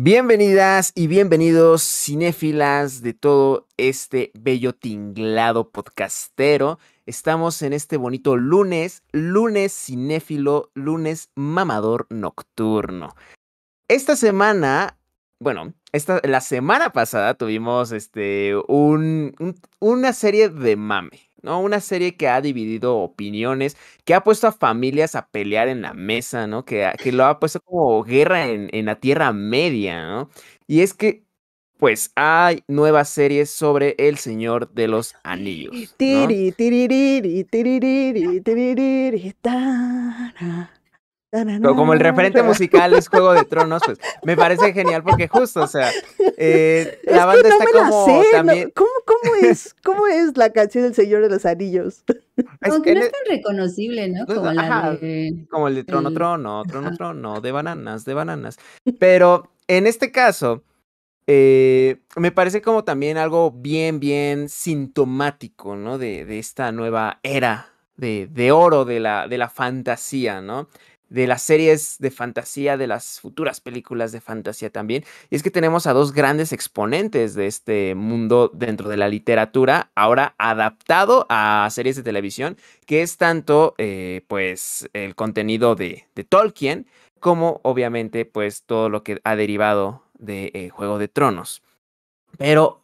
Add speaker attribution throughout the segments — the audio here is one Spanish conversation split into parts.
Speaker 1: Bienvenidas y bienvenidos cinéfilas de todo este bello tinglado podcastero. Estamos en este bonito lunes, lunes cinéfilo, lunes mamador nocturno. Esta semana, bueno, esta, la semana pasada tuvimos este, un, una serie de mame. ¿No? Una serie que ha dividido opiniones, que ha puesto a familias a pelear en la mesa, ¿no? Que, que lo ha puesto como guerra en, en la Tierra Media, ¿no? Y es que, pues, hay nuevas series sobre El Señor de los Anillos. ¿no? Como el referente musical es Juego de Tronos, pues me parece genial porque justo, o sea, eh, la banda está como también...
Speaker 2: ¿Cómo, cómo, es, ¿Cómo es la canción del Señor de los Anillos?
Speaker 3: Aunque no es tan reconocible, ¿no? Como, la de...
Speaker 1: como el de Trono, Trono, Trono, Trono, de bananas, de bananas. Pero en este caso, eh, me parece como también algo bien, bien sintomático, ¿no? De, de esta nueva era de, de, oro de la, de la fantasía, ¿no? De las series de fantasía, de las futuras películas de fantasía también. Y es que tenemos a dos grandes exponentes de este mundo dentro de la literatura, ahora adaptado a series de televisión, que es tanto eh, pues el contenido de, de, Tolkien, como obviamente pues todo lo que ha derivado de eh, Juego de Tronos. Pero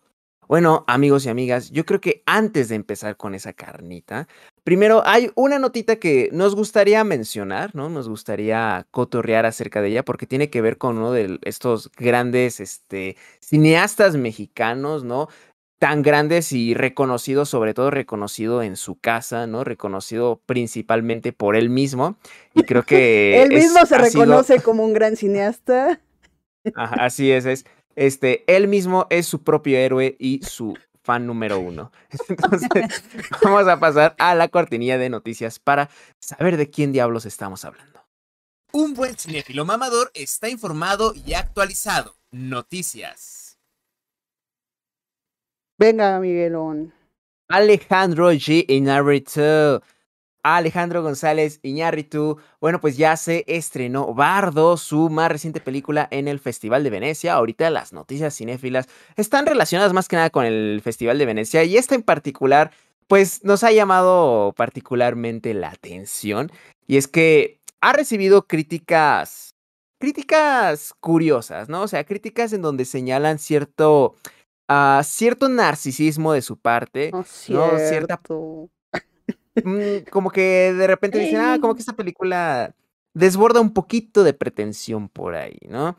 Speaker 1: bueno, amigos y amigas, yo creo que antes de empezar con esa carnita, primero hay una notita que nos gustaría mencionar, ¿no? Nos gustaría cotorrear acerca de ella porque tiene que ver con uno de estos grandes este, cineastas mexicanos, ¿no? Tan grandes y reconocidos, sobre todo reconocido en su casa, ¿no? Reconocido principalmente por él mismo. Y creo que...
Speaker 2: él mismo se reconoce como un gran cineasta.
Speaker 1: así es, es este, él mismo es su propio héroe y su fan número uno. Entonces, vamos a pasar a la cortinilla de noticias para saber de quién diablos estamos hablando.
Speaker 4: Un buen cinéfilo mamador está informado y actualizado. Noticias.
Speaker 2: Venga, Miguelón.
Speaker 1: Alejandro G. Inarritu Alejandro González Iñárritu, bueno, pues ya se estrenó Bardo, su más reciente película en el Festival de Venecia. Ahorita las noticias cinéfilas están relacionadas más que nada con el Festival de Venecia y esta en particular, pues nos ha llamado particularmente la atención y es que ha recibido críticas, críticas curiosas, ¿no? O sea, críticas en donde señalan cierto, uh, cierto narcisismo de su parte,
Speaker 2: oh, ¿no? Cierta
Speaker 1: Mm, como que de repente dicen, ah, como que esta película desborda un poquito de pretensión por ahí, ¿no?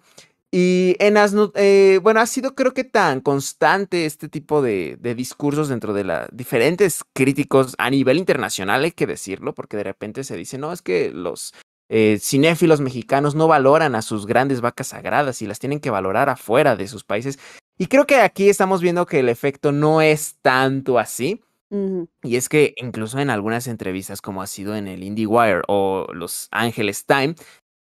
Speaker 1: Y en las, eh, bueno, ha sido creo que tan constante este tipo de, de discursos dentro de las diferentes críticos a nivel internacional, hay que decirlo, porque de repente se dice, no, es que los eh, cinéfilos mexicanos no valoran a sus grandes vacas sagradas y las tienen que valorar afuera de sus países. Y creo que aquí estamos viendo que el efecto no es tanto así. Y es que incluso en algunas entrevistas, como ha sido en el IndieWire o Los Angeles Times,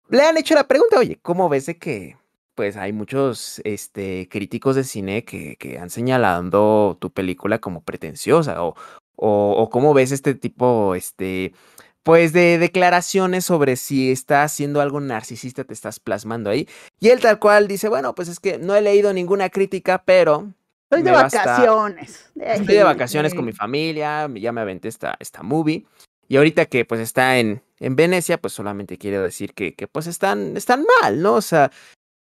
Speaker 1: le han hecho la pregunta, oye, ¿cómo ves de que pues hay muchos este, críticos de cine que, que han señalado tu película como pretenciosa? O, o, o, cómo ves este tipo, este, pues de declaraciones sobre si está haciendo algo narcisista, te estás plasmando ahí. Y él tal cual dice, bueno, pues es que no he leído ninguna crítica, pero
Speaker 2: Estoy de vacaciones.
Speaker 1: Estoy de vacaciones con mi familia, ya me aventé esta, esta movie. Y ahorita que pues está en, en Venecia, pues solamente quiero decir que, que pues están, están mal, ¿no? O sea,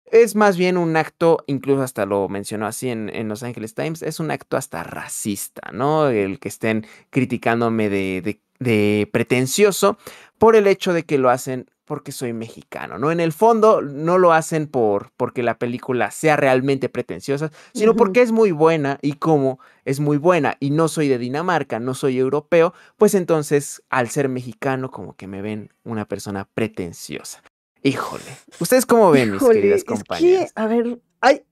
Speaker 1: es más bien un acto, incluso hasta lo mencionó así en, en Los Angeles Times, es un acto hasta racista, ¿no? El que estén criticándome de, de, de pretencioso por el hecho de que lo hacen porque soy mexicano, ¿no? En el fondo no lo hacen por porque la película sea realmente pretenciosa, sino porque es muy buena y como es muy buena y no soy de Dinamarca, no soy europeo, pues entonces al ser mexicano como que me ven una persona pretenciosa. Híjole, ¿ustedes cómo ven, mis queridas compañeras?
Speaker 2: a ver, hay,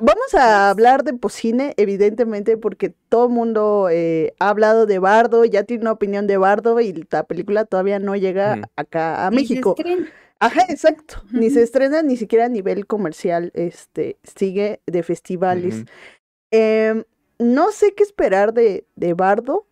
Speaker 2: Vamos a hablar de Pocine, evidentemente, porque todo el mundo eh, ha hablado de Bardo, ya tiene una opinión de Bardo y la película todavía no llega acá a México. Ajá, exacto. Ni se estrena ni siquiera a nivel comercial, este, sigue de festivales. Em, no sé qué esperar de, de Bardo.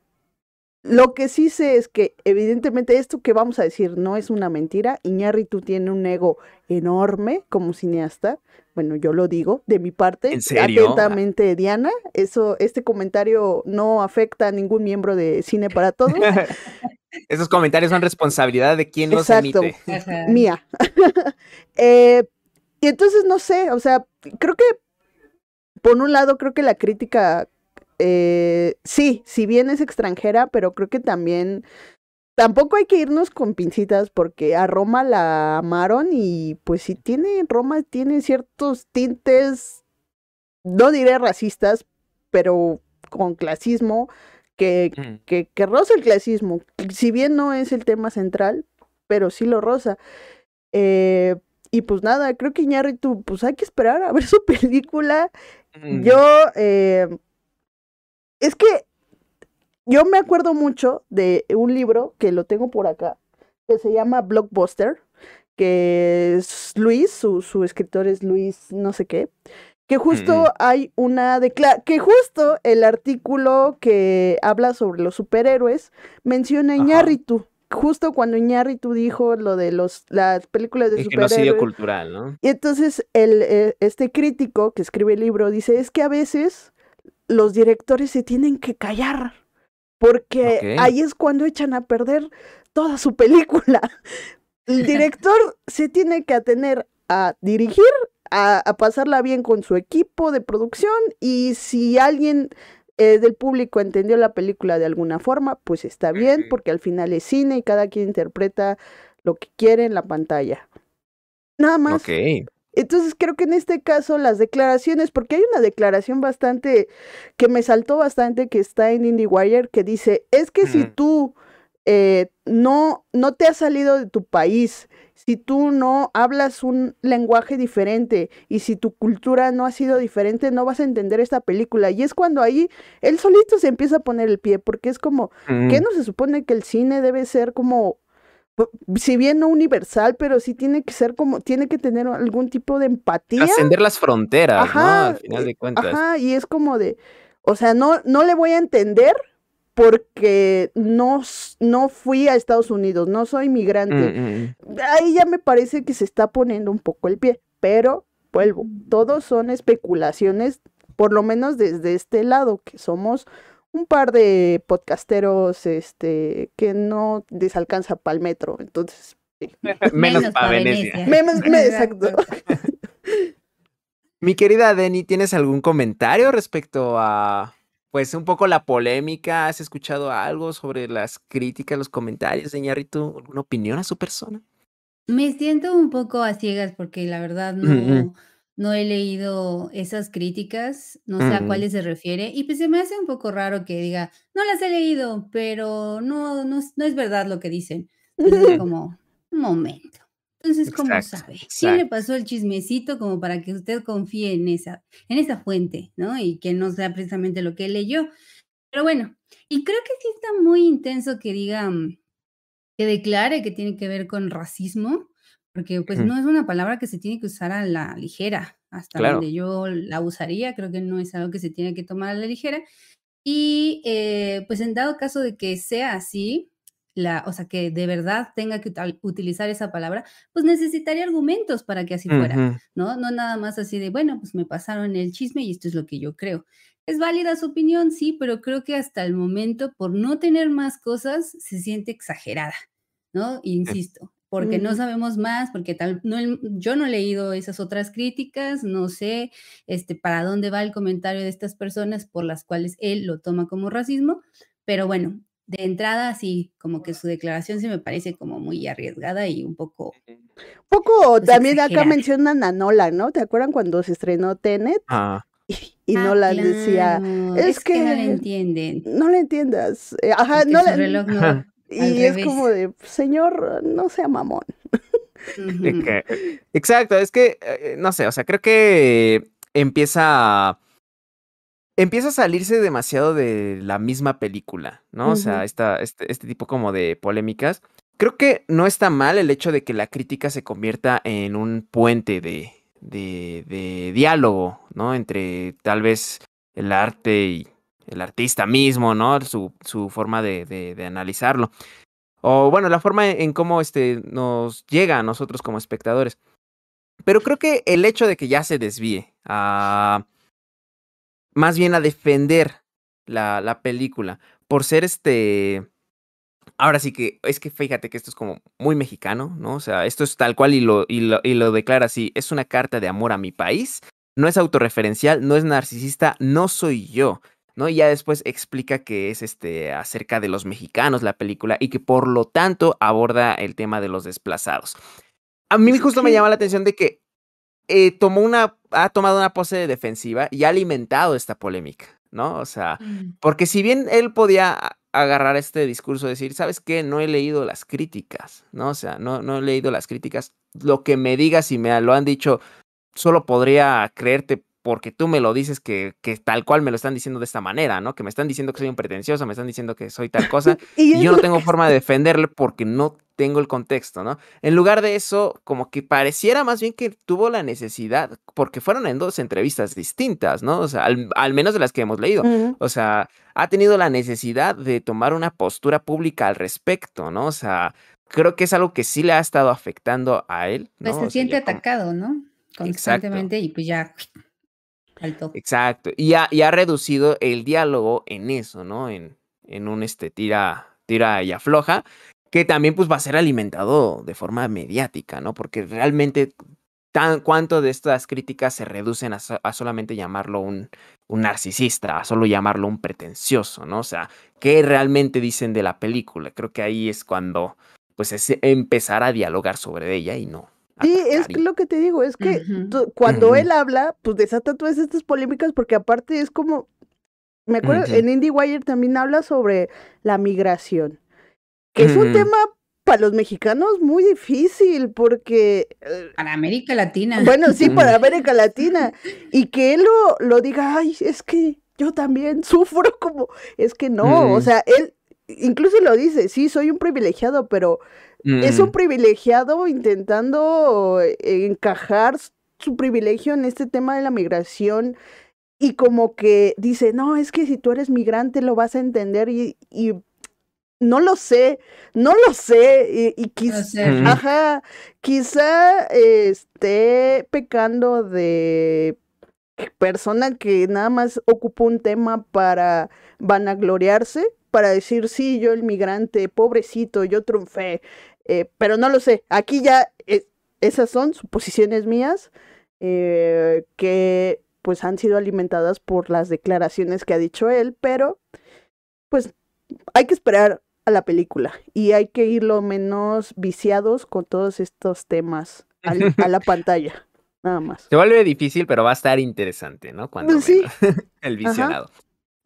Speaker 2: Lo que sí sé es que, evidentemente, esto que vamos a decir no es una mentira. Iñárritu tiene un ego enorme como cineasta. Bueno, yo lo digo de mi parte.
Speaker 1: ¿En serio?
Speaker 2: Atentamente, Diana. Eso, este comentario no afecta a ningún miembro de Cine para Todos.
Speaker 1: Esos comentarios son responsabilidad de quien los emite.
Speaker 2: Mía. eh, y entonces, no sé, o sea, creo que, por un lado, creo que la crítica, eh, sí, si bien es extranjera, pero creo que también tampoco hay que irnos con pincitas porque a Roma la amaron y pues si tiene, Roma tiene ciertos tintes, no diré racistas, pero con clasismo, que, que, que roza el clasismo, si bien no es el tema central, pero sí lo roza. Eh, y pues nada, creo que Iñárritu, pues hay que esperar a ver su película. Yo, eh, es que yo me acuerdo mucho de un libro que lo tengo por acá, que se llama Blockbuster, que es Luis, su, su escritor es Luis no sé qué, que justo hay una que justo el artículo que habla sobre los superhéroes menciona Iñárritu. Justo cuando Iñárritu dijo lo de los, las películas de
Speaker 1: el
Speaker 2: superhéroes.
Speaker 1: genocidio cultural, ¿no?
Speaker 2: Y entonces el, eh, este crítico que escribe el libro dice, es que a veces los directores se tienen que callar porque ahí es cuando echan a perder toda su película. El director se tiene que atener a dirigir, a, pasarla bien con su equipo de producción y si alguien eh, del público entendió la película de alguna forma, pues está bien, porque al final es cine y cada quien interpreta lo que quiere en la pantalla. Nada más. Entonces creo que en este caso las declaraciones, porque hay una declaración bastante que me saltó bastante que está en IndieWire que dice, es que si tú eh, no, no te has salido de tu país, si tú no hablas un lenguaje diferente y si tu cultura no ha sido diferente, no vas a entender esta película. Y es cuando ahí él solito se empieza a poner el pie, porque es como, ¿qué no se supone que el cine debe ser como si bien no universal, pero sí tiene que ser como, tiene que tener algún tipo de empatía.
Speaker 1: Ascender las fronteras, ¿no? Al final de cuentas.
Speaker 2: Ajá, y es como de, o sea, no, no le voy a entender porque no, no fui a Estados Unidos, no soy migrante. Mm, mm, mm. Ahí ya me parece que se está poniendo un poco el pie, pero vuelvo, todos son especulaciones, por lo menos desde este lado, que somos un par de podcasteros este, que no les alcanza para el metro, entonces...
Speaker 1: Menos, para Venecia.
Speaker 2: Menos, exacto.
Speaker 1: Mi querida Deni, ¿tienes algún comentario respecto a, pues, un poco la polémica? ¿Has escuchado algo sobre las críticas, los comentarios de Ñarritu? ¿Alguna opinión a su persona?
Speaker 3: Me siento un poco a ciegas porque la verdad no... No he leído esas críticas, no sé a cuáles se refiere, y pues se me hace un poco raro que diga, no las he leído, pero no, no, no es verdad lo que dicen. Entonces como, un momento. Entonces, ¿cómo sabe? ¿Quién le pasó el chismecito como para que usted confíe en esa, en esa fuente, ¿no? Y que no sea precisamente lo que leyó. Pero bueno, y creo que sí está muy intenso que diga, mm, que declare que tiene que ver con racismo, porque, pues, no es una palabra que se tiene que usar a la ligera, hasta donde yo la usaría, creo que no es algo que se tiene que tomar a la ligera. Y, eh, pues, en dado caso de que sea así, la o sea, que de verdad tenga que utilizar esa palabra, pues, necesitaría argumentos para que así fuera, ¿no? No nada más así de, bueno, pues, me pasaron el chisme y esto es lo que yo creo. Es válida su opinión, sí, pero creo que hasta el momento, por no tener más cosas, se siente exagerada, ¿no? Insisto, porque no sabemos más, porque tal, no, yo no he leído esas otras críticas, no sé este, para dónde va el comentario de estas personas por las cuales él lo toma como racismo, pero bueno, de entrada sí, como que su declaración sí me parece como muy arriesgada y un poco...
Speaker 2: Poco, pues, también acá mencionan a Nola, ¿no? ¿Te acuerdan cuando se estrenó Tenet?
Speaker 1: Ah.
Speaker 2: Y, no la decía,
Speaker 3: es, que, no le entienden.
Speaker 2: No le entiendas. Eh, ajá, no le... reloj no, y es como de, señor, no sea mamón.
Speaker 1: Exacto, es que, eh, no sé, o sea, creo que empieza empieza a salirse demasiado de la misma película, ¿no? O sea, esta, este, este tipo como de polémicas. Creo que no está mal el hecho de que la crítica se convierta en un puente de, de, de diálogo, ¿no? Entre tal vez el arte y, el artista mismo, ¿no? Su, su forma de, de, analizarlo. O bueno, la forma en cómo este, nos llega a nosotros como espectadores. Pero creo que el hecho de que ya se desvíe a más bien a defender la, la película por ser este Ahora sí que es que fíjate que esto es como muy mexicano, ¿no? O sea, esto es tal cual y lo, y lo, y lo declara así. Es una carta de amor a mi país. No es autorreferencial, no es narcisista, no soy yo. ¿No? Y ya después explica que es este acerca de los mexicanos la película y que por lo tanto aborda el tema de los desplazados. A mí justo me llama la atención de que eh, tomó una, ha tomado una pose de defensiva y ha alimentado esta polémica, ¿no? O sea, porque si bien él podía agarrar este discurso, decir, ¿sabes qué? No he leído las críticas, ¿no? O sea, no, no he leído las críticas. Lo que me digas y me lo han dicho, solo podría creerte porque tú me lo dices que, que, tal cual me lo están diciendo de esta manera, ¿no? Que me están diciendo que soy un pretencioso, me están diciendo que soy tal cosa, y, yo no tengo forma de defenderle porque no tengo el contexto, ¿no? En lugar de eso, como que pareciera más bien que tuvo la necesidad, porque fueron en dos entrevistas distintas, ¿no? O sea, al, menos de las que hemos leído. O sea, ha tenido la necesidad de tomar una postura pública al respecto, ¿no? O sea, creo que es algo que sí le ha estado afectando a él.
Speaker 3: Pues se siente atacado, ¿no? Constantemente y pues ya
Speaker 1: Exacto. Y ha, y ha, reducido el diálogo en eso, ¿no? En, en un este tira, tira y afloja, que también pues va a ser alimentado de forma mediática, ¿no? Porque realmente tan cuánto de estas críticas se reducen a, a solamente llamarlo un, un, narcisista, a solo llamarlo un pretencioso, ¿no? O sea, ¿qué realmente dicen de la película? Creo que ahí es cuando pues es empezar a dialogar sobre ella y no,
Speaker 2: Sí, es lo que te digo, es que cuando él habla, pues desata todas estas polémicas porque aparte es como, me acuerdo, en IndieWire también habla sobre la migración, que es un tema para los mexicanos muy difícil porque...
Speaker 3: Eh, para América Latina.
Speaker 2: Bueno, sí, para América Latina. Y que él lo, lo diga, ay, es que yo también sufro como, es que no, o sea, él incluso lo dice, sí, soy un privilegiado, pero es un privilegiado intentando eh, encajar su privilegio en este tema de la migración y como que dice, no, es que si tú eres migrante lo vas a entender y, no lo sé, no lo sé, y, quizá, quizá esté pecando de persona que nada más ocupa un tema para vanagloriarse, para decir, sí, yo el migrante, pobrecito, yo triunfé, eh, pero no lo sé. Aquí ya eh, esas son suposiciones mías eh, que pues han sido alimentadas por las declaraciones que ha dicho él, pero pues hay que esperar a la película y hay que ir lo menos viciados con todos estos temas a la pantalla. Nada más.
Speaker 1: Se vuelve difícil, pero va a estar interesante, ¿no? Cuando pues sí. el visionado.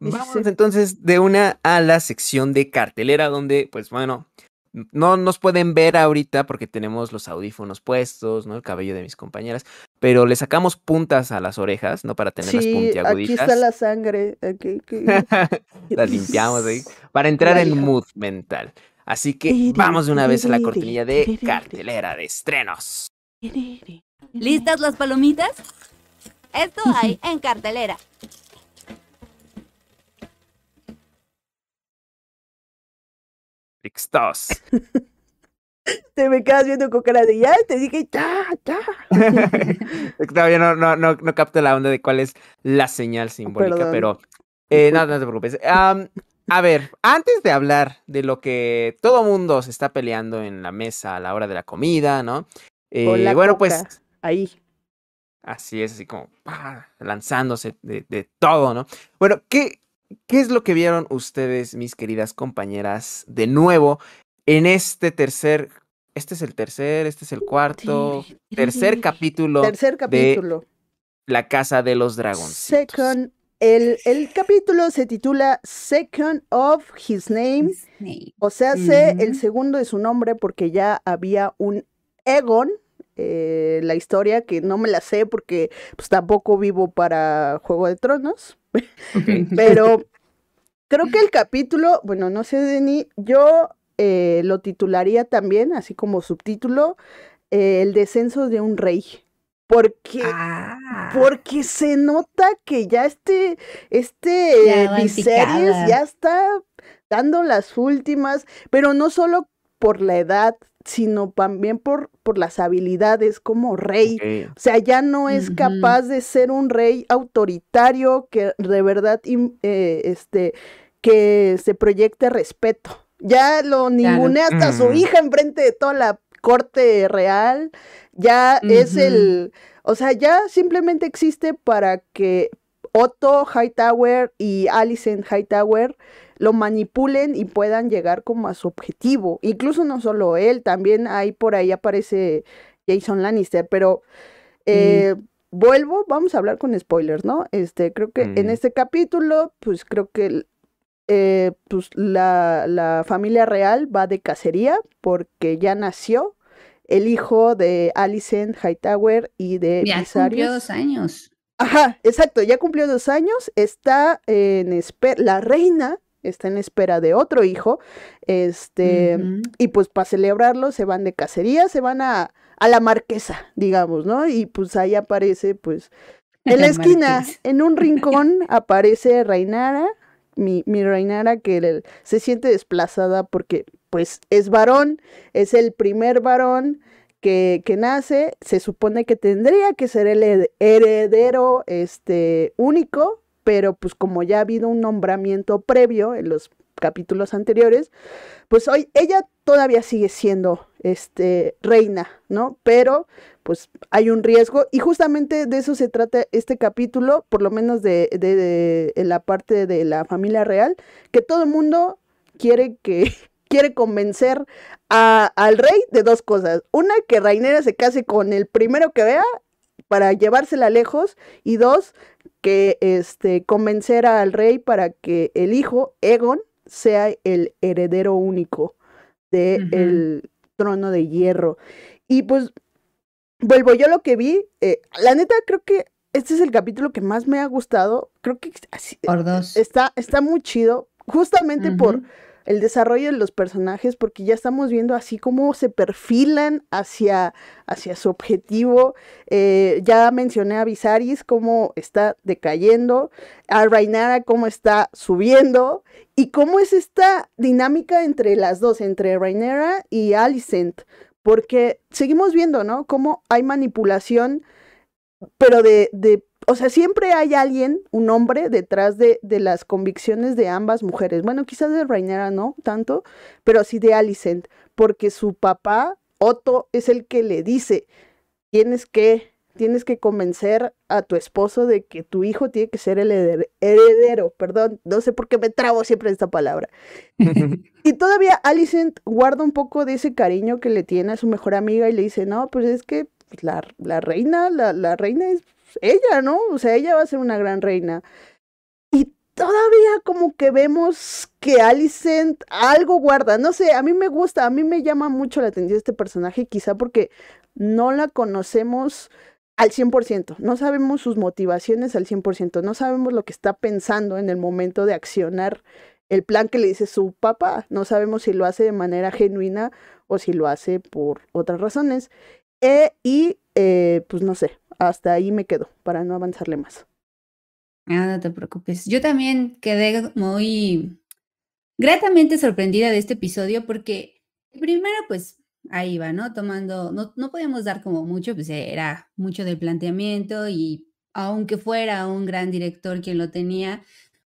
Speaker 1: Vamos entonces de una a la sección de cartelera, donde, pues bueno, no nos pueden ver ahorita porque tenemos los audífonos puestos, ¿no? El cabello de mis compañeras, pero le sacamos puntas a las orejas, ¿no? Para tenerlas sí, puntiaguditas.
Speaker 2: Aquí está la sangre. Aquí,
Speaker 1: la limpiamos ahí. Para entrar en mood mental. Así que vamos de una vez a la cortinilla de cartelera de estrenos.
Speaker 5: ¿Listas las palomitas? Esto hay en cartelera.
Speaker 2: Te me quedas viendo con cara de ya, te dije ya, ya.
Speaker 1: Todavía no, no, no, no, capto la onda de cuál es la señal simbólica, pero eh, no, no te preocupes. a ver, antes de hablar de lo que todo mundo se está peleando en la mesa a la hora de la comida, ¿no?
Speaker 2: Eh, bueno, pues. Ahí.
Speaker 1: Así es, así como lanzándose de, de todo, ¿no? Bueno, ¿qué, ¿Qué es lo que vieron ustedes, mis queridas compañeras, de nuevo en este tercer, este es el tercer, este es el cuarto, tercer capítulo,
Speaker 2: tercer capítulo.
Speaker 1: de La Casa de los Dragones.
Speaker 2: Second, el, el, capítulo se titula Second of His Name, o sea, sé el segundo de su nombre porque ya había un Egon, eh, la historia que no me la sé porque pues tampoco vivo para Juego de Tronos. Pero creo que el capítulo, bueno, no sé, Denis, yo eh, lo titularía también, así como subtítulo, eh, El descenso de un rey. Porque, ah. porque se nota que ya este, este ya, ya está dando las últimas, pero no solo por la edad, sino también por, por las habilidades como rey. O sea, ya no es capaz de ser un rey autoritario que de verdad eh, este, que se proyecte respeto. Ya lo ningunea hasta su hija enfrente de toda la corte real. Ya es el, o sea, ya simplemente existe para que Otto Hightower y Alicent Hightower lo manipulen y puedan llegar como a su objetivo. Incluso no solo él, también ahí por ahí aparece Jason Lannister, pero eh, vuelvo, vamos a hablar con spoilers, ¿no? Este, creo que en mm. este capítulo, pues creo que eh, pues la, la, familia real va de cacería porque ya nació el hijo de Alicent Hightower y de
Speaker 3: Ya cumplió dos años.
Speaker 2: Ajá, exacto, ya cumplió dos años, está en espera, la reina está en espera de otro hijo, este, y pues para celebrarlo se van de cacería, se van a, a la marquesa, digamos, ¿no? Y pues ahí aparece, pues, en la, esquina, en un rincón, aparece Reinara, mi, mi Reinara que se siente desplazada porque, pues, es varón, es el primer varón, que, que, nace, se supone que tendría que ser el heredero este, único, pero pues como ya ha habido un nombramiento previo en los capítulos anteriores, pues hoy ella todavía sigue siendo este reina, ¿no? Pero pues hay un riesgo y justamente de eso se trata este capítulo, por lo menos de, de, de la parte de la familia real, que todo el mundo quiere que quiere convencer a, al rey de dos cosas. Una, que Rainera se case con el primero que vea para llevársela lejos. Y dos, que este, convencer al rey para que el hijo, Egon, sea el heredero único del el trono de hierro. Y pues, vuelvo yo lo que vi. Eh, la neta, creo que este es el capítulo que más me ha gustado. Creo que
Speaker 3: por dos.
Speaker 2: Está, está muy chido. Justamente por el desarrollo de los personajes, porque ya estamos viendo así cómo se perfilan hacia, hacia su objetivo. Eh, ya mencioné a Viserys cómo está decayendo, a Rainara cómo está subiendo, y cómo es esta dinámica entre las dos, entre Rainara y Alicent, porque seguimos viendo, ¿no? Cómo hay manipulación, pero de o sea, siempre hay alguien, un hombre, detrás de, de, las convicciones de ambas mujeres. Bueno, quizás de Rainera no tanto, pero sí de Alicent, porque su papá, Otto, es el que le dice, tienes que, tienes que convencer a tu esposo de que tu hijo tiene que ser el heredero, perdón, no sé por qué me trabo siempre esta palabra. y todavía Alicent guarda un poco de ese cariño que le tiene a su mejor amiga y le dice, no, pues es que la, la reina, la, la reina es ella, ¿no? O sea, ella va a ser una gran reina. Y todavía como que vemos que Alicent algo guarda. No sé, a mí me gusta, a mí me llama mucho la atención este personaje, quizá porque no la conocemos al 100%, no sabemos sus motivaciones al 100%, no sabemos lo que está pensando en el momento de accionar el plan que le dice su papá, no sabemos si lo hace de manera genuina o si lo hace por otras razones. Eh, y eh, pues no sé, hasta ahí me quedo para no avanzarle más.
Speaker 3: Ah, no te preocupes. Yo también quedé muy gratamente sorprendida de este episodio porque primero pues ahí va, ¿no? Tomando, no, no podíamos dar como mucho, pues era mucho del planteamiento y aunque fuera un gran director quien lo tenía,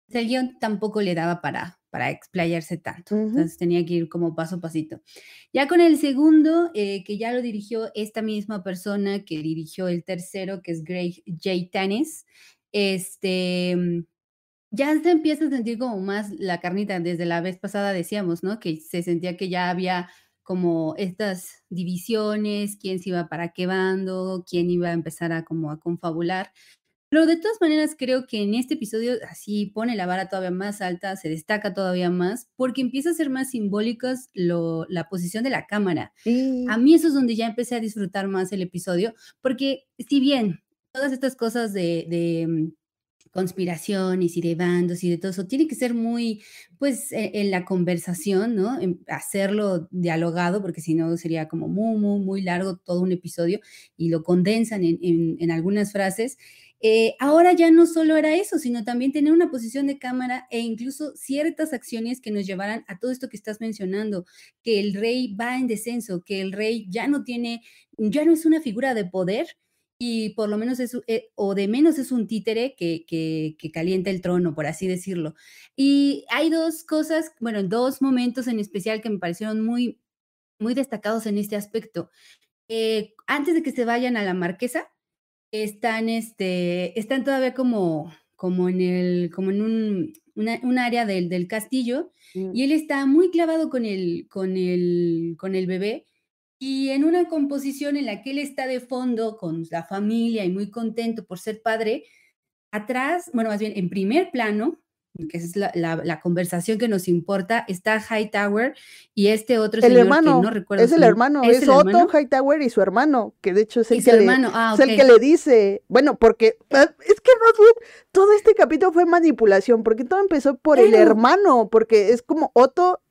Speaker 3: pues, el guion tampoco le daba para, para explayarse tanto. Entonces tenía que ir como paso a pasito. Ya con el segundo, eh, que ya lo dirigió esta misma persona que dirigió el tercero, que es Greg J. Tanis, este, mm, ya se empieza a sentir como más la carnita. Desde la vez pasada decíamos, ¿no? Que se sentía que ya había como estas divisiones, quién se iba para qué bando, quién iba a empezar a como a confabular. Pero de todas maneras creo que en este episodio así pone la vara todavía más alta, se destaca todavía más, porque empieza a ser más simbólicas lo, la posición de la cámara. A mí eso es donde ya empecé a disfrutar más el episodio, porque si bien todas estas cosas de, de, conspiraciones y de bandos y de todo eso, tiene que ser muy, pues, e, en, la conversación, ¿no? hacerlo dialogado, porque si no sería como muy, muy, muy largo todo un episodio y lo condensan en, en, algunas frases. Eh, ahora ya no solo era eso, sino también tener una posición de cámara e incluso ciertas acciones que nos llevaran a todo esto que estás mencionando, que el rey va en descenso, que el rey ya no tiene, ya no es una figura de poder, y por lo menos es, eh, o de menos es un títere que, que, calienta el trono, por así decirlo. Y hay dos cosas, bueno, dos momentos en especial que me parecieron muy, muy destacados en este aspecto. Eh, antes de que se vayan a la marquesa, están, este, están todavía como, como en, el, como en un, un área del, del castillo mm. y él está muy clavado con el, con el, con el bebé y en una composición en la que él está de fondo con la familia y muy contento por ser padre, atrás, bueno, más bien en primer plano, que es la, conversación que nos importa, está Hightower y este otro
Speaker 2: el hermano, que no recuerdo. Es el hermano, es, Otto Hightower y su hermano, que de hecho es el, que, le, ah, es el que le dice, bueno, porque ah, es que todo este capítulo fue manipulación, porque todo empezó por el hermano, porque es como Otto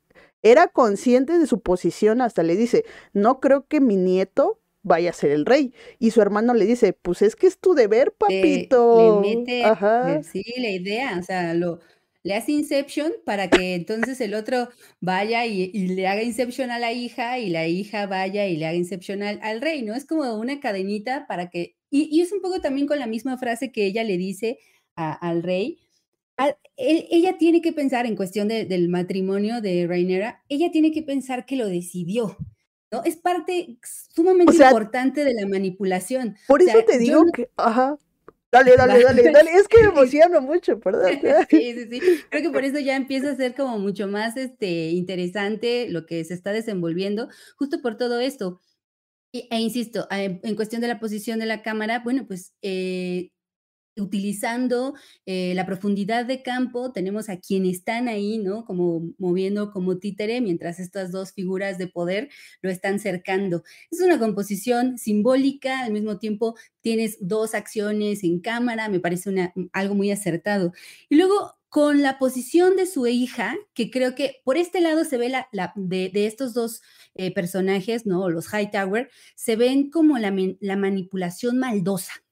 Speaker 2: era consciente de su posición, hasta le dice, no creo que mi nieto vaya a ser el rey. Y su hermano le dice, pues es que es tu deber, papito.
Speaker 3: le mete, Ajá. sí, la idea, o sea, lo, le hace Inception para que entonces el otro vaya y, le haga Inception a la hija y la hija vaya y le haga Inception al, rey, ¿no? Es como una cadenita para que, y, es un poco también con la misma frase que ella le dice al rey, ella tiene que pensar en cuestión del matrimonio de Rainera, ella tiene que pensar que lo decidió, ¿no? Es parte sumamente importante de la manipulación.
Speaker 2: Por eso te digo que, ajá, Dale, dale, dale, dale. Es que me emociono mucho, perdón.
Speaker 3: Sí, sí, sí. Creo que por eso ya empieza a ser como mucho más este, interesante lo que se está desenvolviendo, justo por todo esto. e insisto, en, cuestión de la posición de la cámara, bueno, pues eh, utilizando eh, la profundidad de campo, tenemos a quienes están ahí, ¿no? Como moviendo como títere, mientras estas dos figuras de poder lo están cercando. Es una composición simbólica, al mismo tiempo tienes dos acciones en cámara, me parece una, algo muy acertado. Y luego con la posición de su hija, que creo que por este lado se ve la, de, estos dos eh, personajes, ¿no? Los Hightower, se ven como la, la manipulación maldosa,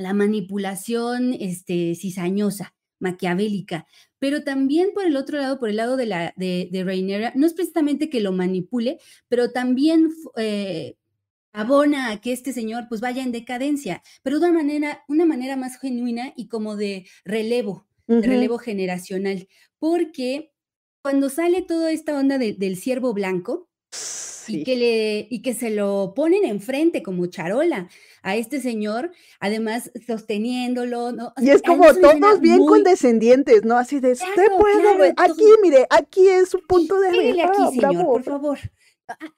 Speaker 3: la manipulación este, cizañosa, maquiavélica, pero también por el otro lado, por el lado de, la, de, de no es precisamente que lo manipule, pero también eh, abona a que este señor pues vaya en decadencia, pero de una manera, una manera más genuina y como de relevo, de relevo generacional, porque cuando sale toda esta onda del ciervo blanco, y, que le, y que se lo ponen enfrente como charola a este señor, además sosteniéndolo, ¿no?
Speaker 2: Y es como todos bien condescendientes, ¿no? Así de, usted puede, aquí, mire, aquí es un punto de...
Speaker 3: aquí, ah, señor, por favor.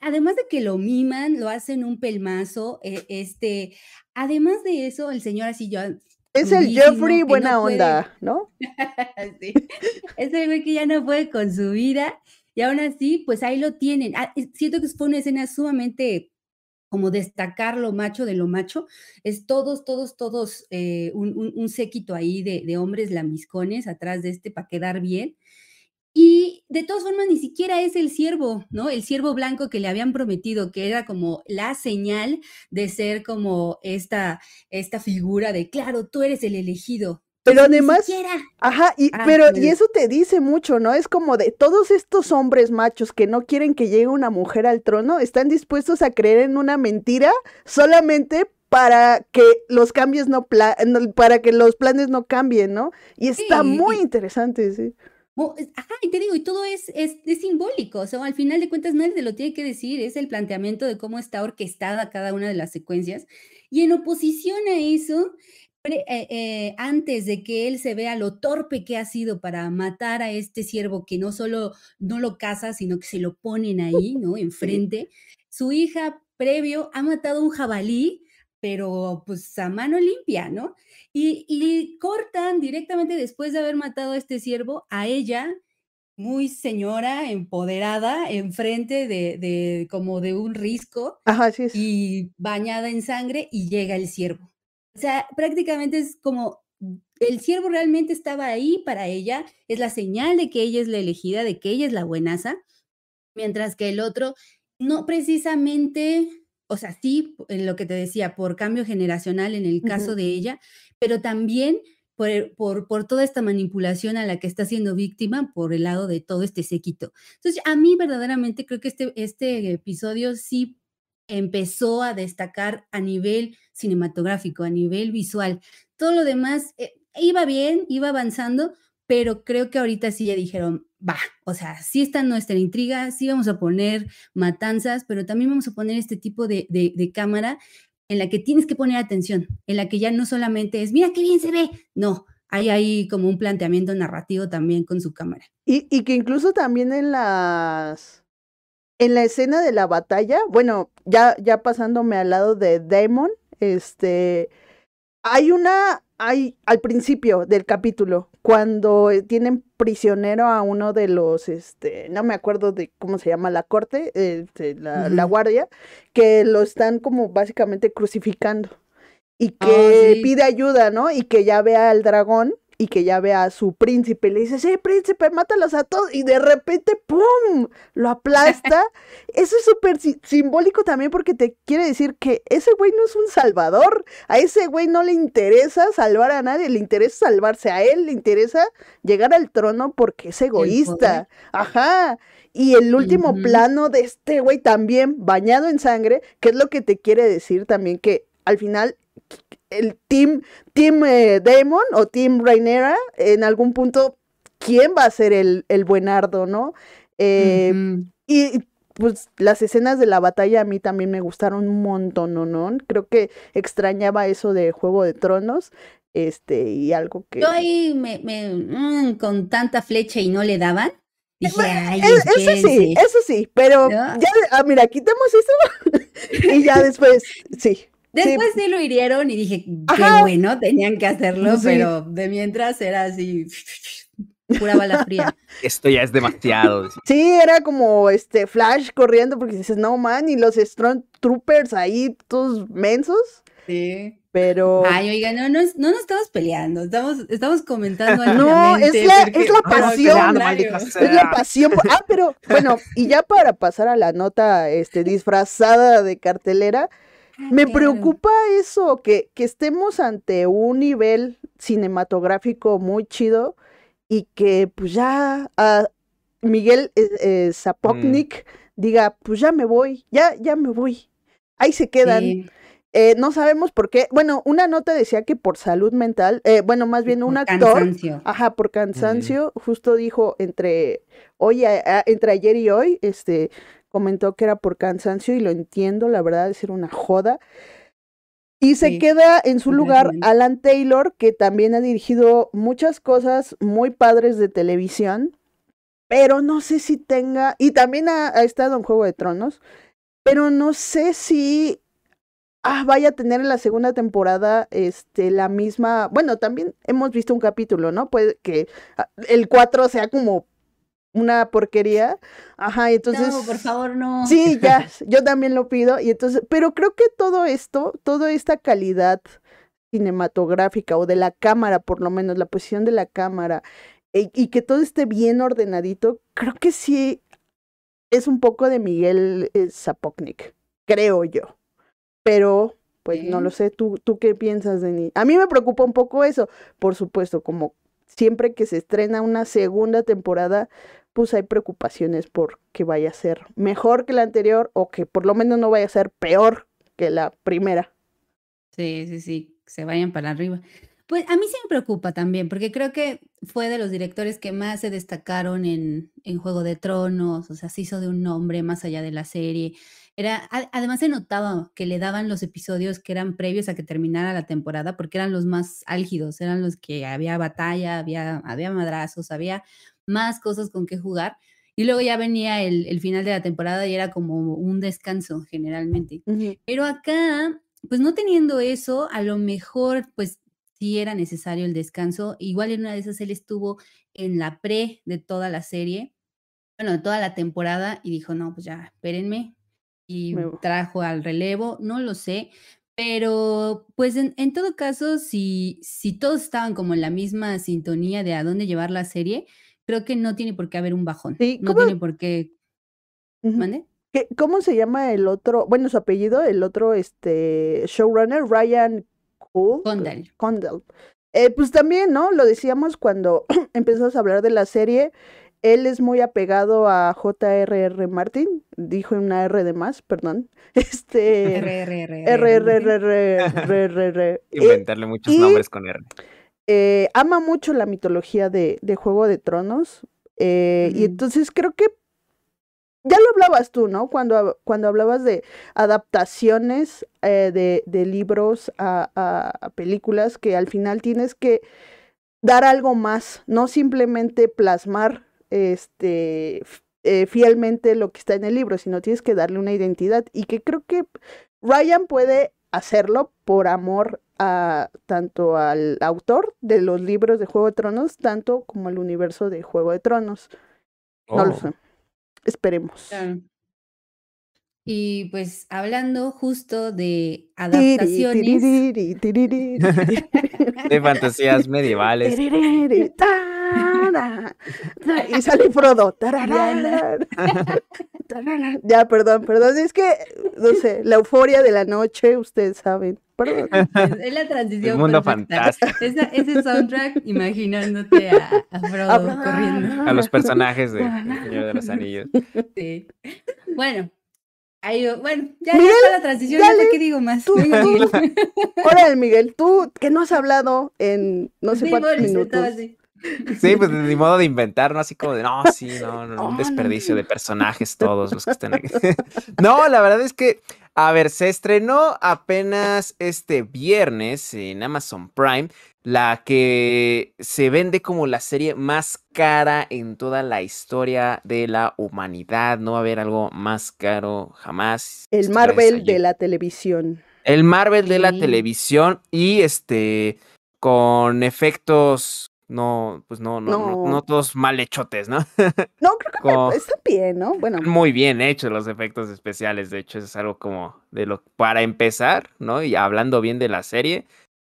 Speaker 3: Además de que lo miman, lo hacen un pelmazo, e, este, además de eso, el señor así yo
Speaker 2: es el Jeffrey buena onda, ¿no?
Speaker 3: sí. Es el güey que ya no puede con su vida y aún así, pues ahí lo tienen. Ah, siento que fue una escena sumamente como destacar lo macho de lo macho, es todos, todos, todos eh, un, séquito ahí de, hombres lambiscones atrás de este para quedar bien. Y de todas formas, ni siquiera es el ciervo, ¿no? El ciervo blanco que le habían prometido, que era como la señal de ser como esta, esta figura de, claro, tú eres el elegido.
Speaker 2: Pero además, ajá, y, ah, pero, y eso te dice mucho, ¿no? Es como de todos estos hombres machos que no quieren que llegue una mujer al trono, están dispuestos a creer en una mentira solamente para que los cambios no, para que los planes no cambien, ¿no? Y está muy interesante, sí.
Speaker 3: Ajá, y te digo, y todo es, es, es, simbólico, o sea, al final de cuentas nadie te lo tiene que decir, es el planteamiento de cómo está orquestada cada una de las secuencias. Y en oposición a eso, eh, eh, antes de que él se vea lo torpe que ha sido para matar a este siervo que no solo no lo caza, sino que se lo ponen ahí, ¿no? Enfrente. Su hija previo ha matado un jabalí, pero pues a mano limpia, ¿no? Y, cortan directamente después de haber matado a este siervo a ella, muy señora, empoderada, enfrente de, de como de un risco y bañada en sangre y llega el siervo. O sea, prácticamente es como el siervo realmente estaba ahí para ella, es la señal de que ella es la elegida, de que ella es la buenaza, mientras que el otro no precisamente, o sea, sí, en lo que te decía, por cambio generacional en el caso de ella, pero también por, por, por, toda esta manipulación a la que está siendo víctima por el lado de todo este séquito. Entonces, a mí verdaderamente creo que este, este episodio sí empezó a destacar a nivel cinematográfico, a nivel visual. Todo lo demás eh, iba bien, iba avanzando, pero creo que ahorita sí ya dijeron, va, o sea, sí está nuestra intriga, sí vamos a poner matanzas, pero también vamos a poner este tipo de, de, cámara en la que tienes que poner atención, en la que ya no solamente es, mira qué bien se ve, no, hay ahí como un planteamiento narrativo también con su cámara.
Speaker 2: Y, y que incluso también en las en la escena de la batalla, bueno, ya, ya pasándome al lado de Damon, este, hay una, hay al principio del capítulo, cuando tienen prisionero a uno de los, este, no me acuerdo de cómo se llama la corte, este, la, la, guardia, que lo están como básicamente crucificando y oh, que pide ayuda, ¿no? Y que ya vea al dragón y que ya ve a su príncipe y le dice, sí, príncipe, mátalos a todos. Y de repente, ¡pum! Lo aplasta. Eso es súper simbólico también porque te quiere decir que ese güey no es un salvador. A ese güey no le interesa salvar a nadie, le interesa salvarse a él, le interesa llegar al trono porque es egoísta. Ajá. Y el último plano de este güey también bañado en sangre, que es lo que te quiere decir también que al final el team, team eh, Damon o Team Rainera, en algún punto, ¿quién va a ser el, el buenardo, no? Eh, y pues las escenas de la batalla a mí también me gustaron un montón, ¿no? ¿no? Creo que extrañaba eso de Juego de Tronos, este, y algo que...
Speaker 3: Yo ahí me, me mm, con tanta flecha y no le daban. Dije, Ay,
Speaker 2: eso sí, eso sí, pero ya, ah, mira, quitemos eso y ya después, sí,
Speaker 3: Después sí. lo hirieron y dije, qué bueno, tenían que hacerlo, pero de mientras era así, pura bala fría.
Speaker 1: Esto ya es demasiado.
Speaker 2: Sí, era como este Flash corriendo porque dices, no man, y los Strong Troopers ahí todos mensos.
Speaker 3: Sí.
Speaker 2: Pero.
Speaker 3: Ay, oiga, no, no, no nos estamos peleando, estamos, estamos comentando.
Speaker 2: No, es la, es la pasión. Es la pasión. Ah, pero bueno, y ya para pasar a la nota este, disfrazada de cartelera, me preocupa eso, que, que estemos ante un nivel cinematográfico muy chido y que pues ya uh, Miguel eh, eh, Zapotnik mm. diga, pues ya me voy, ya, ya me voy. Ahí se quedan. Eh, no sabemos por qué. Bueno, una nota decía que por salud mental, eh, bueno, más bien un actor, cansancio. ajá, por cansancio, justo dijo entre hoy, entre ayer y hoy, este, comentó que era por cansancio y lo entiendo, la verdad es ser una joda. Y se queda en su lugar Alan Taylor, que también ha dirigido muchas cosas muy padres de televisión, pero no sé si tenga, y también ha, estado en Juego de Tronos, pero no sé si ah, vaya a tener en la segunda temporada este, la misma, bueno, también hemos visto un capítulo, ¿no? Puede que ah, el 4 sea como una porquería. Ajá, entonces.
Speaker 3: No, por favor, no.
Speaker 2: Sí, ya, yo también lo pido. Y entonces, pero creo que todo esto, toda esta calidad cinematográfica o de la cámara, por lo menos, la posición de la cámara, y, y que todo esté bien ordenadito, creo que sí es un poco de Miguel eh, creo yo. Pero, pues no lo sé, ¿tú, tú qué piensas, Denis? A mí me preocupa un poco eso, por supuesto, como siempre que se estrena una segunda temporada, pues hay preocupaciones por que vaya a ser mejor que la anterior o que por lo menos no vaya a ser peor que la primera.
Speaker 3: Sí, sí, sí, se vayan para arriba. Pues a mí sí me preocupa también, porque creo que fue de los directores que más se destacaron en, en Juego de Tronos, o sea, se hizo de un nombre más allá de la serie. Era, además se notaba que le daban los episodios que eran previos a que terminara la temporada, porque eran los más álgidos, eran los que había batalla, había, había madrazos, había más cosas con que jugar. Y luego ya venía el, final de la temporada y era como un descanso generalmente. Pero acá, pues no teniendo eso, a lo mejor, pues sí era necesario el descanso. Igual en una de esas él estuvo en la pre de toda la serie, bueno, de toda la temporada y dijo, no, pues ya, espérenme. Y trajo al relevo, no lo sé, Pero, pues, en, en todo caso, si, si todos estaban como en la misma sintonía de a dónde llevar la serie, creo que no tiene por qué haber un bajón.
Speaker 2: Sí,
Speaker 3: no tiene por qué. ¿Mande?
Speaker 2: ¿Qué- ¿Cómo se llama el otro? Bueno, su apellido, el otro este showrunner, Ryan Cool.
Speaker 3: Condal.
Speaker 2: Condell. Eh, pues también, ¿no? Lo decíamos cuando empezamos a hablar de la serie él es muy apegado a J.R.R. Martin, dijo una R de más, perdón. Este R.R.R.
Speaker 1: Inventarle muchos nombres con R.
Speaker 2: ama mucho la mitología de, Juego de Tronos. Y entonces creo que ya lo hablabas tú, ¿no? Cuando, cuando hablabas de adaptaciones de, de, libros a, a, películas, que al final tienes que dar algo más, no simplemente plasmar este eh, fielmente lo que está en el libro, sino tienes que darle una identidad. Y que creo que Ryan puede hacerlo por amor a tanto al autor de los libros de Juego de Tronos, tanto como al universo de Juego de Tronos. No lo
Speaker 1: Oh.
Speaker 2: sé. Esperemos.
Speaker 3: Claro. Y pues hablando justo de adaptaciones,
Speaker 1: De fantasías medievales.
Speaker 2: Y sale Frodo. tararara. Ya, perdón, perdón. Es que, no sé, la euforia de la noche, ustedes saben. Perdón.
Speaker 3: es la transición
Speaker 1: El mundo
Speaker 3: perfecta.
Speaker 1: fantástico.
Speaker 3: Esa- ese soundtrack imaginándote a, a Frodo
Speaker 2: A Frodo.
Speaker 3: corriendo.
Speaker 1: A los personajes de El Señor de los Anillos.
Speaker 3: Sí. Bueno, ahí, bueno, ya,
Speaker 2: Miguel,
Speaker 3: ya está la transición, ya
Speaker 2: dale,
Speaker 3: para qué digo más.
Speaker 2: tú. Órale, Miguel, tú que no has hablado en no sé
Speaker 3: Sí,
Speaker 2: cuántos
Speaker 3: Boris,
Speaker 2: minutos.
Speaker 3: así.
Speaker 1: Sí, pues ni modo de inventar, ¿no? Así como de, no, sí, no, no,
Speaker 2: No,
Speaker 1: un
Speaker 2: no.
Speaker 1: desperdicio de personajes todos los que están aquí. No, la verdad es que, a ver, se estrenó apenas este viernes en Amazon Prime, la que se vende como la serie más cara en toda la historia de la humanidad. No va a haber algo más caro jamás.
Speaker 2: El Marvel de la televisión.
Speaker 1: El Marvel de la
Speaker 3: Sí.
Speaker 1: televisión y este con efectos no, pues no, no, no,
Speaker 2: No.
Speaker 1: no todos mal hechotes, ¿no?
Speaker 2: No, creo que
Speaker 1: Como-
Speaker 2: está bien, ¿no? Bueno,
Speaker 1: Muy bien hechos los efectos especiales, de hecho, es algo como de lo para empezar, ¿no? Y hablando bien de la serie,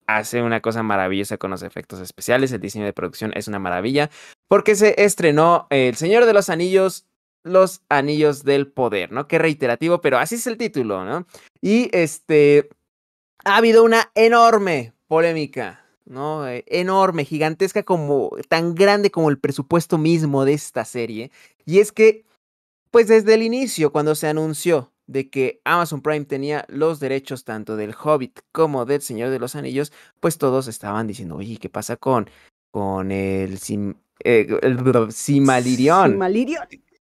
Speaker 1: hace una cosa maravillosa con los efectos especiales, el diseño de producción es una maravilla, porque se estrenó El Señor de los Anillos, Los Anillos del Poder, ¿no? Qué reiterativo, pero así es el título, ¿no? Y este ha habido una enorme polémica, ¿no? Eh, enorme, gigantesca como tan grande como el presupuesto mismo de esta serie, y es que pues desde el inicio, cuando se anunció de que Amazon Prime tenía los derechos tanto del Hobbit como del Señor de los Anillos, pues todos estaban diciendo, oye, ¿qué pasa con, con el, Sim, eh, el Simalirión?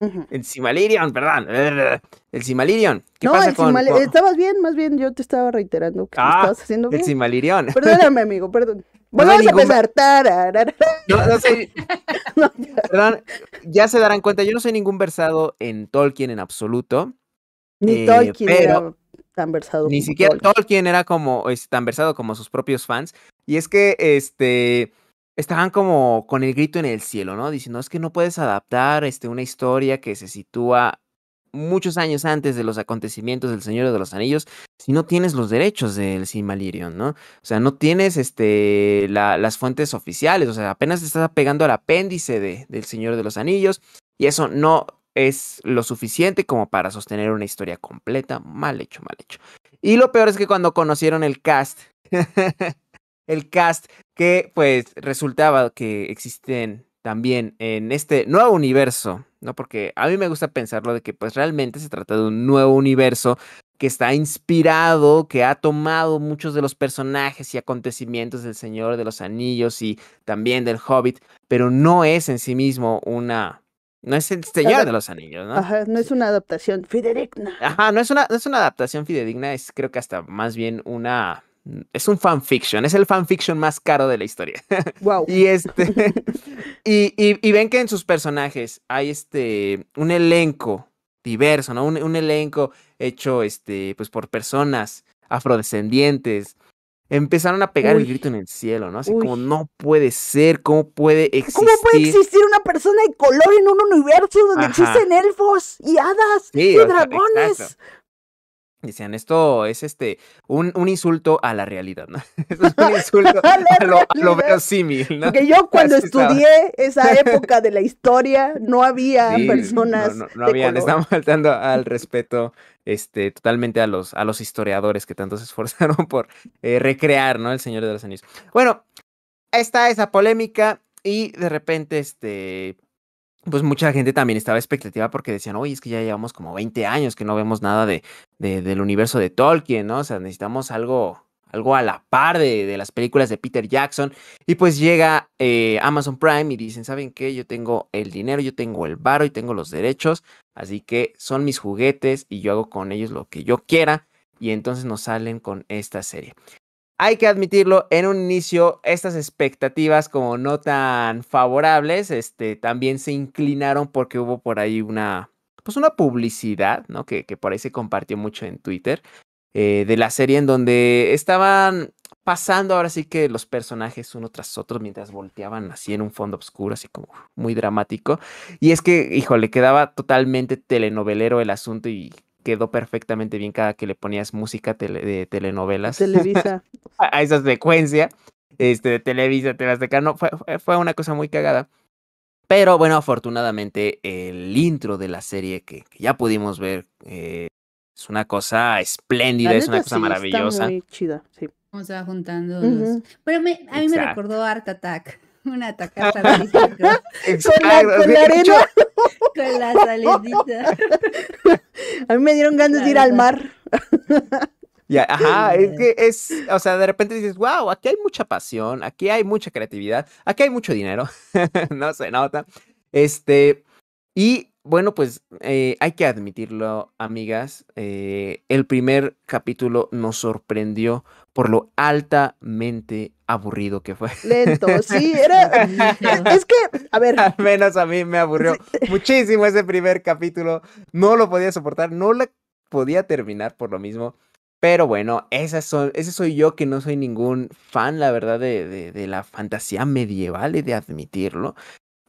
Speaker 1: El Simalirion, perdón. El Simalirion. ¿Qué
Speaker 2: No,
Speaker 1: pasa
Speaker 2: el
Speaker 1: con,
Speaker 2: estabas bien, más bien yo te estaba reiterando que
Speaker 1: Ah,
Speaker 2: estabas haciendo
Speaker 1: el
Speaker 2: bien.
Speaker 1: Simalirión?
Speaker 2: Perdóname, amigo, perdón.
Speaker 1: No
Speaker 2: Volvamos a empezar.
Speaker 1: No, no sé,
Speaker 2: No, ya.
Speaker 1: perdón, ya se darán cuenta, yo no soy ningún versado en Tolkien en absoluto.
Speaker 2: Ni
Speaker 1: Eh,
Speaker 2: Tolkien
Speaker 1: pero
Speaker 2: era tan versado
Speaker 1: Ni siquiera
Speaker 2: Tolkien.
Speaker 1: Tolkien era como es, tan versado como sus propios fans. Y es que este estaban como con el grito en el cielo, ¿no? Diciendo, es que no puedes adaptar este, una historia que se sitúa muchos años antes de los acontecimientos del Señor de los Anillos si no tienes los derechos del Silmarillion, ¿no? O sea, no tienes este, la- las fuentes oficiales, o sea, apenas estás apegando al apéndice de, del Señor de los Anillos y eso no es lo suficiente como para sostener una historia completa. Mal hecho, mal hecho. Y lo peor es que cuando conocieron el cast, el cast que pues resultaba que existen también en este nuevo universo, ¿no? Porque a mí me gusta pensarlo de que pues realmente se trata de un nuevo universo que está inspirado, que ha tomado muchos de los personajes y acontecimientos del Señor de los Anillos y también del Hobbit, pero no es en sí mismo una... No es el Señor de los Anillos, ¿no?
Speaker 2: Ajá, no es una adaptación fidedigna.
Speaker 1: Ajá, no es una, no es una adaptación fidedigna, es creo que hasta más bien una... Es un fanfiction, es el fanfiction más caro de la historia.
Speaker 2: Wow.
Speaker 1: y este... y, y, y ven que en sus personajes hay este... un elenco diverso, ¿no? Un, un elenco hecho este, pues por personas afrodescendientes. Empezaron a pegar
Speaker 2: Uy.
Speaker 1: el grito en el cielo, ¿no? Así
Speaker 2: Uy.
Speaker 1: como no puede ser, ¿cómo puede existir?
Speaker 2: ¿Cómo puede existir una persona de color en un universo donde
Speaker 1: Ajá.
Speaker 2: existen elfos y hadas
Speaker 1: Sí,
Speaker 2: y
Speaker 1: sea,
Speaker 2: dragones?
Speaker 1: Decían, esto es este un, un insulto a la realidad, ¿no? es un insulto a, lo, a verosímil, ¿no?
Speaker 2: Porque yo cuando estudié esa época de la historia, no había personas.
Speaker 1: No, no, habían, estaban faltando al respeto este, totalmente a los, a los historiadores que tanto se esforzaron por eh, recrear, ¿no? El Señor de los Anillos. Bueno, está esa polémica y de repente, este, pues mucha gente también estaba expectativa porque decían, oye, es que ya llevamos como 20 años que no vemos nada de, de del universo de Tolkien, ¿no? O sea, necesitamos algo, algo a la par de, de las películas de Peter Jackson. Y pues llega eh, Amazon Prime y dicen, ¿saben qué? Yo tengo el dinero, yo tengo el varo y tengo los derechos, así que son mis juguetes y yo hago con ellos lo que yo quiera. Y entonces nos salen con esta serie hay que admitirlo, en un inicio estas expectativas como no tan favorables, este, también se inclinaron porque hubo por ahí una, pues una publicidad, ¿no? Que, por ahí se compartió mucho en Twitter, eh, de la serie en donde estaban pasando ahora sí que los personajes uno tras otro mientras volteaban así en un fondo oscuro, así como muy dramático. Y es que, híjole, quedaba totalmente telenovelero el asunto y quedó perfectamente bien cada que le ponías música de telenovelas.
Speaker 2: Televisa.
Speaker 1: a esa secuencia este, de Televisa, Televisa, fue, fue una cosa muy cagada. Pero bueno, afortunadamente el intro de la serie que, ya pudimos ver eh, es una cosa espléndida, es una cosa maravillosa.
Speaker 2: muy chida, sí.
Speaker 3: Cómo se va juntando los... Pero a mí me recordó Art Attack. Una atacada con, la,
Speaker 2: con la arena.
Speaker 3: con la salinita.
Speaker 2: A mí me dieron ganas de ir al mar.
Speaker 1: Ya, ajá, es que es, o sea, de repente dices, wow, aquí hay mucha pasión, aquí hay mucha creatividad, aquí hay mucho dinero, no se nota. Este, y bueno, pues eh, hay que admitirlo, amigas, eh, el primer capítulo nos sorprendió por lo altamente aburrido que fue.
Speaker 2: Lento, sí, era. es que, a ver.
Speaker 1: Al menos a mí me aburrió muchísimo ese primer capítulo. No lo podía soportar, no lo podía terminar por lo mismo. Pero bueno, esas son, ese soy yo que no soy ningún fan, la verdad, de, de, de la fantasía medieval, y de admitirlo.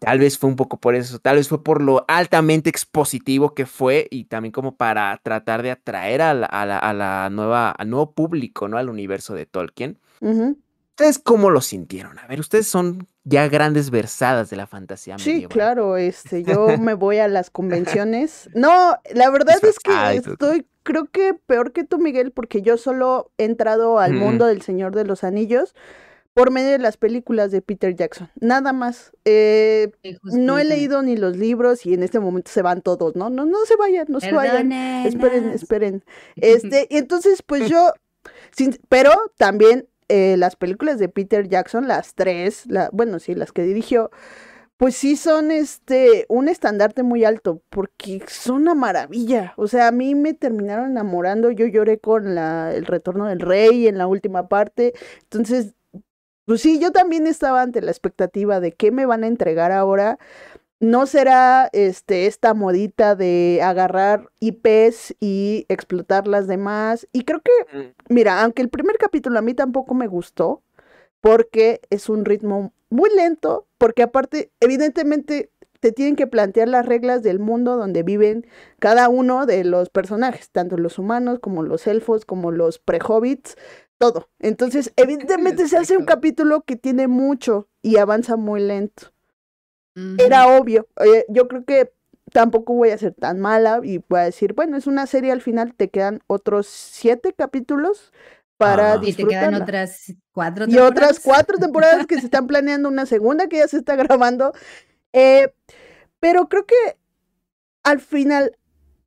Speaker 1: Tal vez fue un poco por eso, tal vez fue por lo altamente expositivo que fue y también como para tratar de atraer a la, a la, a la nueva, al nuevo público, ¿no? Al universo de Tolkien. ¿Ustedes cómo lo sintieron? A ver, ustedes son ya grandes versadas de la fantasía
Speaker 2: medieval. Sí, claro, este, yo me voy a las convenciones. No, la verdad es que estoy, creo que peor que tú, Miguel, porque yo solo he entrado al mundo del Señor de los Anillos por medio de las películas de Peter Jackson. Nada más. Eh, no he leído ni los libros y en este momento se van todos, ¿no? No, no se vayan, no se vayan. Esperen, esperen. Este, y entonces, pues yo, sin, pero también eh, las películas de Peter Jackson, las tres, la, bueno, sí, las que dirigió, pues sí son este un estandarte muy alto porque son una maravilla. O sea, a mí me terminaron enamorando. Yo lloré con la, el retorno del rey en la última parte. Entonces, pues sí, yo también estaba ante la expectativa de qué me van a entregar ahora. No será este, esta modita de agarrar IPs y explotar las demás. Y creo que, mm. mira, aunque el primer capítulo a mí tampoco me gustó, porque es un ritmo muy lento, porque aparte, evidentemente, te tienen que plantear las reglas del mundo donde viven cada uno de los personajes, tanto los humanos como los elfos, como los pre-hobbits, todo. Entonces, evidentemente se hace un capítulo que tiene mucho y avanza muy lento. Era obvio. Eh, yo creo que tampoco voy a ser tan mala y voy a decir, bueno, es una serie al final, te quedan otros siete capítulos para disfrutar. Y te quedan
Speaker 3: otras cuatro
Speaker 2: temporadas. Y otras cuatro temporadas que se están planeando, una segunda que ya se está grabando. Eh, pero creo que al final,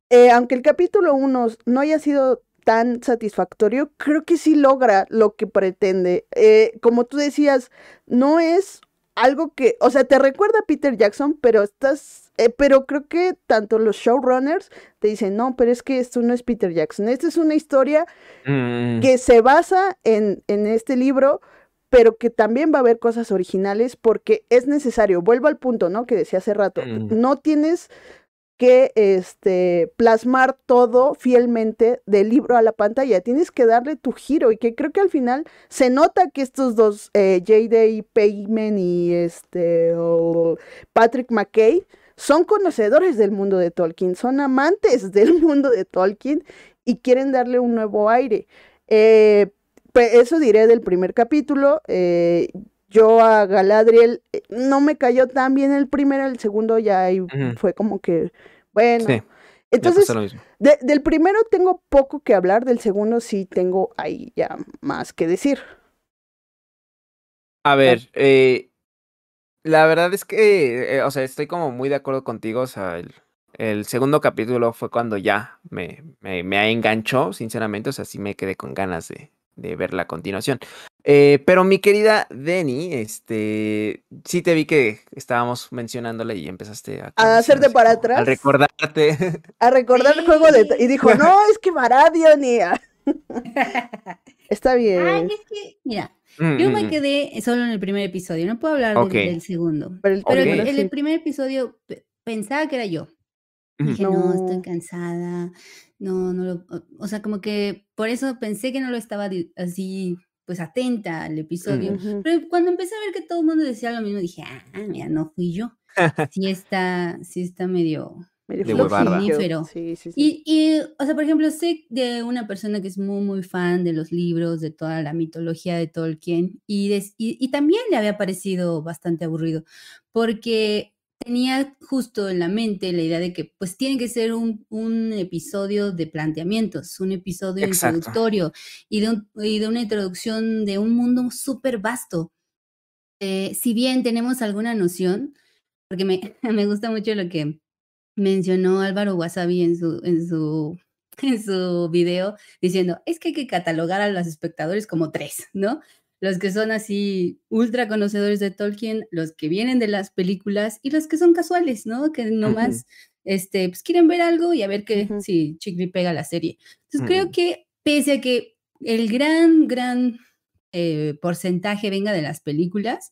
Speaker 2: eh, aunque el capítulo uno no haya sido tan satisfactorio, creo que sí logra lo que pretende. Eh, como tú decías, no es algo que, o sea, te recuerda a Peter Jackson, pero estás, eh, pero creo que tanto los showrunners te dicen, no, pero es que esto no es Peter Jackson, esta es una historia mm. que se basa en, en este libro, pero que también va a haber cosas originales porque es necesario, vuelvo al punto, ¿no? Que decía hace rato, mm. no tienes que este, plasmar todo fielmente del libro a la pantalla. Tienes que darle tu giro y que creo que al final se nota que estos dos, eh, J.D. Payman y este, Patrick McKay, son conocedores del mundo de Tolkien, son amantes del mundo de Tolkien y quieren darle un nuevo aire. Eh, eso diré del primer capítulo. Eh, yo a Galadriel eh, no me cayó tan bien el primero, el segundo ya fue como que, bueno. Entonces, del primero tengo poco que hablar, del segundo sí tengo ahí ya más que decir.
Speaker 1: A ver, eh, la verdad es que, o sea, estoy como muy de acuerdo contigo, o sea, el, el segundo capítulo fue cuando ya me, me, me, enganchó, sinceramente, o sea, sí me quedé con ganas de, de ver la continuación. Eh, pero mi querida Denny, este, sí te vi que estábamos mencionándola y empezaste
Speaker 2: a, a hacerte para atrás. A
Speaker 1: recordarte.
Speaker 2: A recordar el juego de... Y dijo, no, es que Maradio, ni Está bien.
Speaker 3: Ay, es que, mira, mm, yo me mm, mm. quedé solo en el primer episodio, no puedo hablar del, segundo. Pero, el, el, primer episodio pensaba que era yo. Dije, no. estoy cansada, no, no lo, o sea, como que por eso pensé que no lo estaba así, pues atenta al episodio. Pero cuando empecé a ver que todo el mundo decía lo mismo, dije, ah, mira, no fui yo. sí está, sí está medio, medio Sí, sí, sí. Y, y, o sea, por ejemplo, sé de una persona que es muy, muy fan de los libros, de toda la mitología de Tolkien, y, y, y también le había parecido bastante aburrido, porque tenía justo en la mente la idea de que pues tiene que ser un, un episodio de planteamientos, un episodio introductorio y de, y de, una introducción de un mundo súper vasto. Eh, si bien tenemos alguna noción, porque me, me gusta mucho lo que mencionó Álvaro Wasabi en su, en su, en su video, diciendo, es que hay que catalogar a los espectadores como tres, ¿no? Los que son así ultra conocedores de Tolkien, los que vienen de las películas y los que son casuales, ¿no? Que nomás este, pues quieren ver algo y a ver qué si Chigri pega la serie. Entonces creo que pese a que el gran, gran eh, porcentaje venga de las películas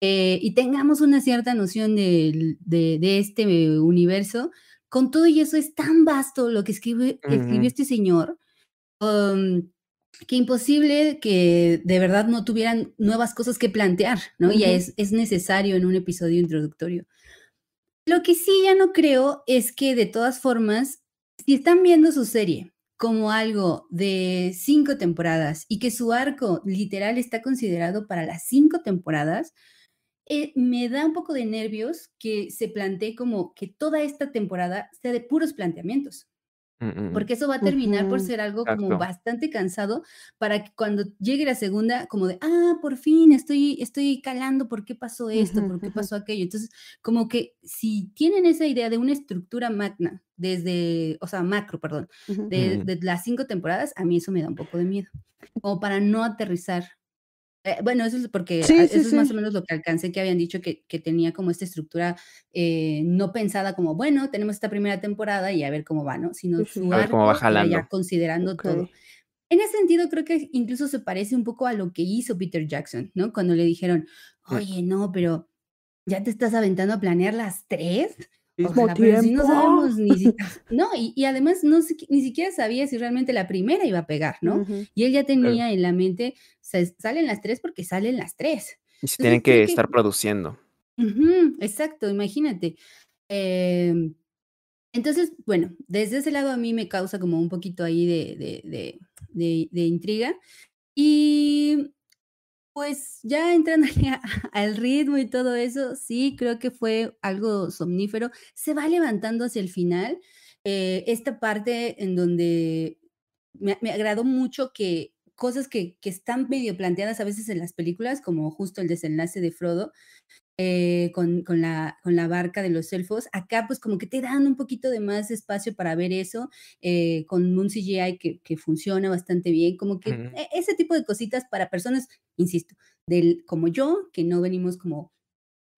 Speaker 3: eh, y tengamos una cierta noción de, de, este universo, con todo y eso es tan vasto lo que escribe, escribió este señor. Um, que imposible que de verdad no tuvieran nuevas cosas que plantear, ¿no? Y es, es necesario en un episodio introductorio. Lo que sí ya no creo es que de todas formas, si están viendo su serie como algo de cinco temporadas y que su arco literal está considerado para las cinco temporadas, eh, me da un poco de nervios que se plantee como que toda esta temporada sea de puros planteamientos. Mm, mm, mm. Porque eso va a terminar por ser algo como bastante cansado para que cuando llegue la segunda, como de, ah, por fin estoy, estoy calando por qué pasó esto, por qué pasó aquello. Entonces, como que si tienen esa idea de una estructura magna, desde, o sea, macro, perdón, de, de las cinco temporadas, a mí eso me da un poco de miedo, como para no aterrizar eh, bueno, eso es porque eso es más o menos lo que alcancé que habían dicho que, que tenía como esta estructura eh, no pensada como, bueno, tenemos esta primera temporada y a ver cómo va, ¿no? Sino su arco, ya considerando todo. En ese sentido, creo que incluso se parece un poco a lo que hizo Peter Jackson, ¿no? Cuando le dijeron, mm. oye, no, pero ya te estás aventando a planear las tres. No sabemos ni No, y, además no ni siquiera sabía si realmente la primera iba a pegar, ¿no? Y él ya tenía en la mente, salen las tres porque salen las tres.
Speaker 1: Y se tienen que estar produciendo.
Speaker 3: exacto, imagínate. Em, entonces, bueno, desde ese lado a mí me causa como un poquito ahí de, de, de, de intriga. Y pues ya entrando al ritmo y todo eso, sí, creo que fue algo somnífero. Se va levantando hacia el final. Eh, esta parte en donde me, agradó mucho que cosas que, que, están medio planteadas a veces en las películas, como justo el desenlace de Frodo, eh, con, con, la, con la barca de los elfos. Acá pues como que te dan un poquito de más espacio para ver eso, eh, con un CGI que, que, funciona bastante bien, como que e, ese tipo de cositas para personas, insisto, del, como yo, que no venimos como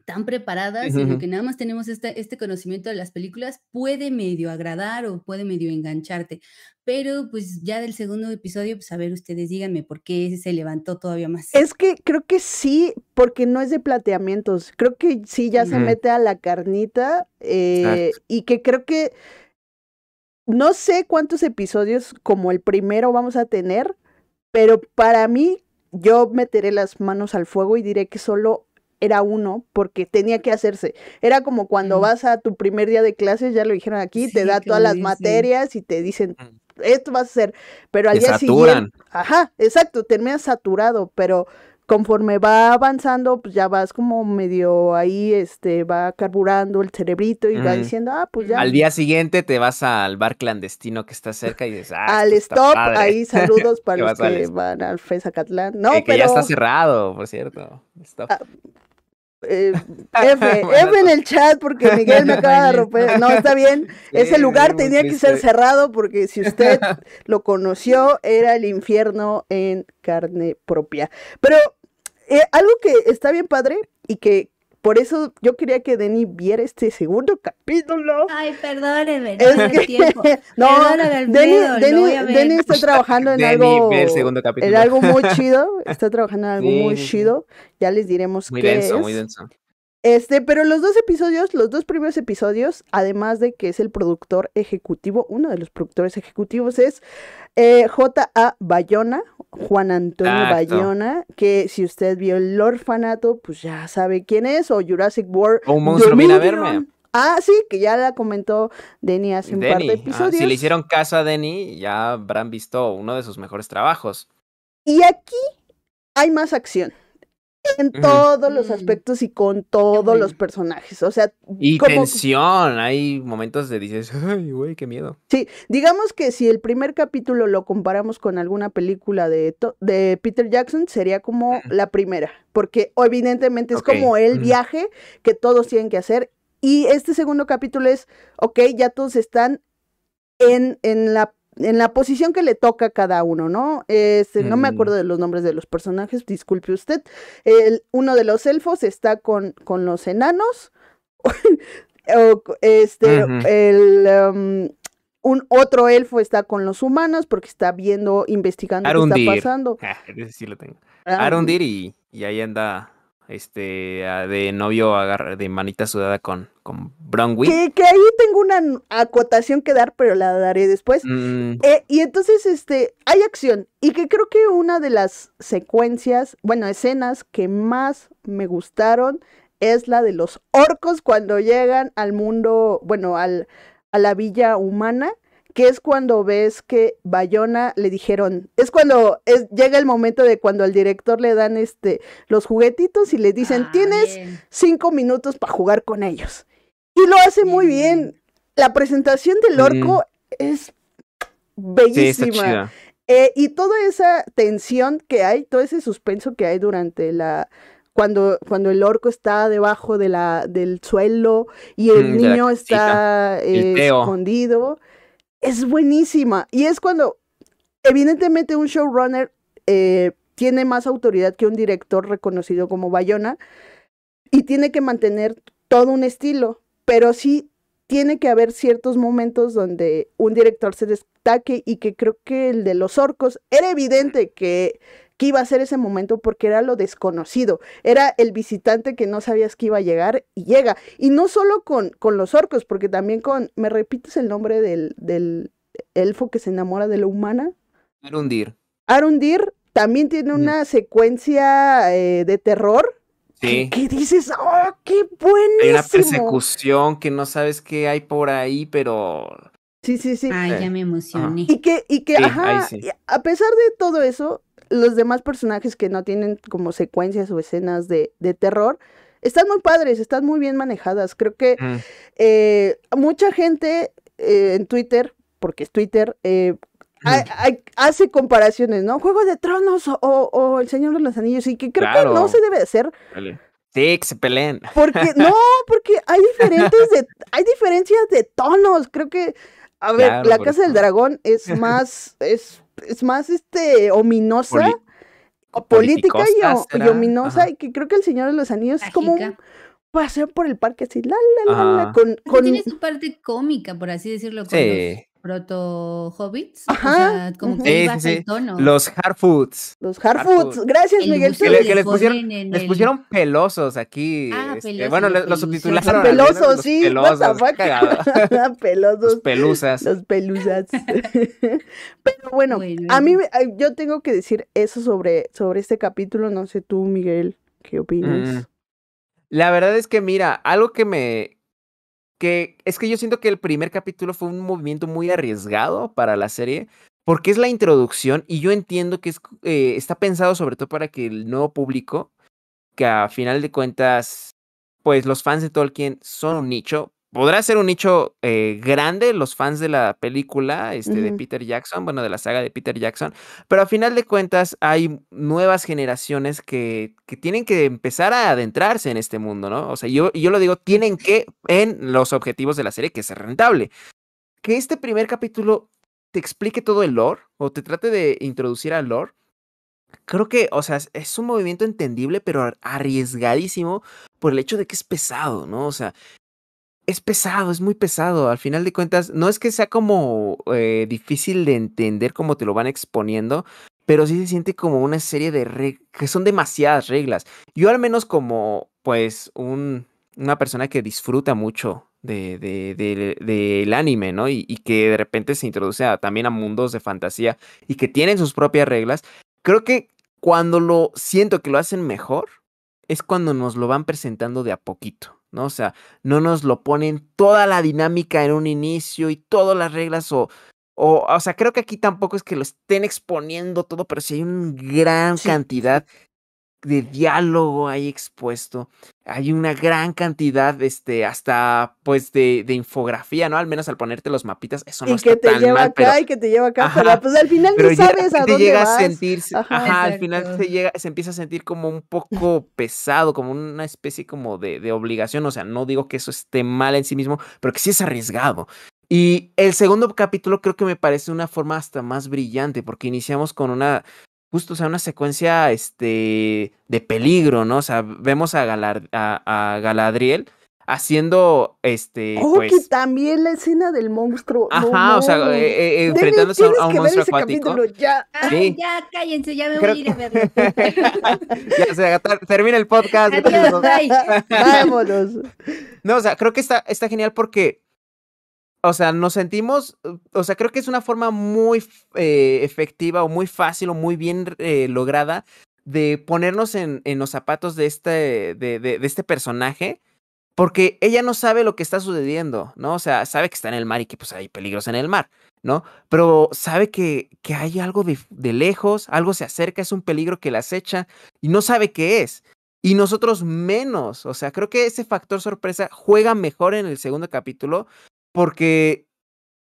Speaker 3: tan preparadas, sino que nada más tenemos este, este conocimiento de las películas, puede medio agradar o puede medio engancharte. Pero pues ya del segundo episodio, pues a ver, ustedes díganme por qué se levantó todavía más.
Speaker 2: Es que creo que sí, porque no es de plateamientos. Creo que sí ya se mete a la carnita eh, y que creo que no sé cuántos episodios como el primero vamos a tener, pero para mí yo meteré las manos al fuego y diré que solo era uno porque tenía que hacerse. Era como cuando vas a tu primer día de clases, ya lo dijeron aquí, te da todas las materias y te dicen esto vas a hacer, pero al
Speaker 1: Te
Speaker 2: día
Speaker 1: saturan.
Speaker 2: siguiente, ajá, exacto, terminas saturado, pero conforme va avanzando, pues ya vas como medio ahí, este, va carburando el cerebrito y va diciendo, ah, pues ya.
Speaker 1: Al día siguiente te vas al bar clandestino que está cerca y dices, ah,
Speaker 2: al stop,
Speaker 1: padre".
Speaker 2: ahí saludos para los
Speaker 1: al
Speaker 2: que
Speaker 1: stop.
Speaker 2: van al FESACatlán. No,
Speaker 1: Eh, que
Speaker 2: pero
Speaker 1: ya está cerrado, por cierto. Stop.
Speaker 2: Ah, eh, F,
Speaker 1: Bueno,
Speaker 2: F en el chat porque Miguel me acaba de romper. No, está bien. Ese lugar tenía que ser cerrado porque si usted lo conoció, era el infierno en carne propia. Pero eh, algo que está bien padre y que por eso yo quería que Denny viera este segundo capítulo.
Speaker 3: Ay, perdónenme, no
Speaker 2: Es que-
Speaker 3: tiempo.
Speaker 2: no, Denny, está trabajando en
Speaker 1: Denny,
Speaker 2: algo,
Speaker 1: ve el segundo
Speaker 2: en
Speaker 1: capítulo.
Speaker 2: algo muy chido. Está trabajando en algo
Speaker 1: Sí,
Speaker 2: muy chido. Ya les diremos
Speaker 1: Muy
Speaker 2: qué
Speaker 1: denso,
Speaker 2: es.
Speaker 1: muy denso.
Speaker 2: Este, pero los dos episodios, los dos primeros episodios, además de que es el productor ejecutivo, uno de los productores ejecutivos es eh, J.A. Bayona, Juan Antonio. Bayona, que si usted vio El Orfanato, pues ya sabe quién es, o Jurassic World.
Speaker 1: O un monstruo viene a verme.
Speaker 2: Ah, sí, que ya la comentó Denny hace un par de
Speaker 1: ah,
Speaker 2: episodios.
Speaker 1: si le hicieron caso a Denny, ya habrán visto uno de sus mejores trabajos.
Speaker 2: Y aquí hay más acción. En todos los
Speaker 3: Mm.
Speaker 2: aspectos y con todos los personajes. O sea,
Speaker 1: Y
Speaker 2: como-
Speaker 1: tensión. Hay momentos de dices, ay, güey, qué miedo.
Speaker 2: Sí, digamos que si el primer capítulo lo comparamos con alguna película de, de Peter Jackson, sería como la primera, porque evidentemente es como el viaje que todos tienen que hacer. Y este segundo capítulo es, ok, ya todos están en, en la en la posición que le toca a cada uno, ¿no? Este, no me acuerdo de los nombres de los personajes, disculpe usted. El, uno de los elfos está con, con los enanos. o, este, el, um, un otro elfo está con los humanos porque está viendo, investigando qué
Speaker 1: Arundir.
Speaker 2: está pasando.
Speaker 1: Ah, ese sí lo tengo.
Speaker 2: Ah,
Speaker 1: Arundir y, y ahí anda este de novio agarra, de manita sudada con, con Bronwyn.
Speaker 2: que, que ahí tengo una acotación que dar, pero la daré después.
Speaker 1: Mm,
Speaker 2: Eh, y entonces, este, hay acción. Y que creo que una de las secuencias, bueno, escenas que más me gustaron es la de los orcos cuando llegan al mundo, bueno, al, a la villa humana, que es cuando ves que Bayona le dijeron, es cuando es, llega el momento de cuando al director le dan este los juguetitos y le dicen,
Speaker 3: Ah,
Speaker 2: tienes
Speaker 3: bien.
Speaker 2: cinco minutos para jugar con ellos. Y lo hace muy bien. La presentación del orco es bellísima. Eh, y toda esa tensión que hay, todo ese suspenso que hay durante la. Cuando, cuando el orco está debajo de la, del suelo y el
Speaker 1: Mm,
Speaker 2: niño está eh, escondido, es buenísima. Y es cuando, evidentemente, un showrunner eh, tiene más autoridad que un director reconocido como Bayona y tiene que mantener todo un estilo, pero sí tiene que haber ciertos momentos donde un director se destaque y que creo que el de los orcos era evidente que, que iba a ser ese momento porque era lo desconocido, era el visitante que no sabías que iba a llegar y llega. Y no solo con, con los orcos, porque también con, ¿me repites el nombre del, del elfo que se enamora de la humana?
Speaker 1: Arundir.
Speaker 2: Arundir también tiene una secuencia eh, de terror.
Speaker 1: Sí.
Speaker 2: Que dices, ¡oh, qué
Speaker 1: Hay
Speaker 2: buenísimo!
Speaker 1: una persecución que no sabes qué hay por ahí, pero
Speaker 2: Sí, sí, sí.
Speaker 3: Ay, ya me emocioné.
Speaker 2: Y que, y que,
Speaker 1: Sí,
Speaker 2: ajá,
Speaker 1: sí.
Speaker 2: a pesar de todo eso, los demás personajes que no tienen como secuencias o escenas de, de terror, están muy padres, están muy bien manejadas. Creo que
Speaker 1: mm,
Speaker 2: eh, mucha gente eh, en Twitter, porque es Twitter, eh, ha- ha- hace comparaciones, ¿no? Juego de Tronos o, El Señor de los Anillos, y que creo que no se debe hacer,
Speaker 1: vale. Sí, que se peleen.
Speaker 2: porque, no, porque hay diferentes de, hay diferencias de tonos. Creo que, a ver,
Speaker 1: Claro,
Speaker 2: la Casa del. Dragón es más, es, es más este ominosa.
Speaker 1: Poli-
Speaker 2: o política y, ominosa,
Speaker 1: Ajá.
Speaker 2: y que creo que el Señor de los Anillos es como un paseo por el parque así, la, la, la, la, con, con,
Speaker 3: tiene su parte cómica, por así decirlo, con
Speaker 1: Sí.
Speaker 3: los proto-hobbits.
Speaker 2: Ajá,
Speaker 3: O sea, como que
Speaker 1: Sí,
Speaker 3: baja
Speaker 1: sí,
Speaker 3: el
Speaker 1: sí.
Speaker 3: tono.
Speaker 1: Los hard foods.
Speaker 2: los hard
Speaker 1: Hard
Speaker 2: foods. Gracias,
Speaker 3: El
Speaker 2: Miguel.
Speaker 1: Que, le- les pusieron, les
Speaker 3: el-
Speaker 1: pusieron pelosos aquí.
Speaker 3: Ah,
Speaker 1: este,
Speaker 3: pelosos,
Speaker 1: bueno, los subtitularon. Menos,
Speaker 2: pelosos,
Speaker 1: los
Speaker 2: sí,
Speaker 1: pelosos, cagado. Los
Speaker 2: pelosos.
Speaker 1: pelusas.
Speaker 2: Los pelusas. Pero bueno,
Speaker 3: Bueno,
Speaker 2: a mí yo tengo que decir eso sobre, sobre este capítulo. No sé tú, Miguel, ¿qué opinas?
Speaker 1: Mm. La verdad es que, mira, algo que me. Que es que yo siento que el primer capítulo fue un movimiento muy arriesgado para la serie, porque es la introducción y yo entiendo que es, eh, está pensado sobre todo para que el nuevo público, que a final de cuentas, pues los fans de Tolkien son un nicho, podrá ser un nicho eh, grande los fans de la película este, de Peter Jackson, bueno, de la saga de Peter Jackson, pero a final de cuentas hay nuevas generaciones que, que tienen que empezar a adentrarse en este mundo, ¿no? O sea, yo, yo lo digo, tienen que en los objetivos de la serie que ser rentable. Que este primer capítulo te explique todo el lore o te trate de introducir al lore. Creo que, o sea, es un movimiento entendible, pero arriesgadísimo por el hecho de que es pesado, ¿no? O sea, es pesado, es muy pesado. Al final de cuentas, no es que sea como eh, difícil de entender cómo te lo van exponiendo, pero sí se siente como una serie de reglas, que son demasiadas reglas. Yo al menos como, pues, un, una persona que disfruta mucho del de, de, anime, ¿no? Y, y, que de repente se introduce también a mundos de fantasía y que tienen sus propias reglas, creo que cuando lo siento que lo hacen mejor, es cuando nos lo van presentando de a poquito. ¿No? O sea, no nos lo ponen toda la dinámica en un inicio y todas las reglas o, o, o sea, creo que aquí tampoco es que lo estén exponiendo todo, pero sí hay una gran cantidad de diálogo ahí expuesto. Hay una gran cantidad, este, hasta pues de, de infografía, ¿no? Al menos al ponerte los mapitas, eso no
Speaker 2: y que te lleva acá y que te lleva acá, pero pues al final no sabes a dónde
Speaker 1: llega
Speaker 2: a
Speaker 1: sentirse, ajá, al final se llega, se empieza a sentir como un poco pesado, como una especie como de, de obligación. O sea, no digo que eso esté mal en sí mismo, pero que sí es arriesgado. Y el segundo capítulo creo que me parece una forma hasta más brillante, porque iniciamos con una justo, o sea, una secuencia este, de peligro, ¿no? O sea, vemos a, a, Galadriel haciendo este
Speaker 2: oh pues... que también la escena del monstruo
Speaker 1: ajá o sea eh, eh, enfrentándose a un monstruo acuático
Speaker 3: ya. Sí. ya cállense ya me voy a ir a verlo
Speaker 1: ya se termina el podcast
Speaker 3: Adiós,
Speaker 2: vámonos
Speaker 1: no o sea creo que está está genial porque o sea, nos sentimos, o sea, creo que es una forma muy eh, efectiva o muy fácil o muy bien eh, lograda de ponernos en, los zapatos de este, de, de, de, este personaje, porque ella no sabe lo que está sucediendo, ¿no? O sea, sabe que está en el mar y que pues hay peligros en el mar, ¿no? Pero sabe que, que hay algo de, de lejos, algo se acerca, es un peligro que la acecha y no sabe qué es. Y nosotros menos, o sea, creo que ese factor sorpresa juega mejor en el segundo capítulo porque,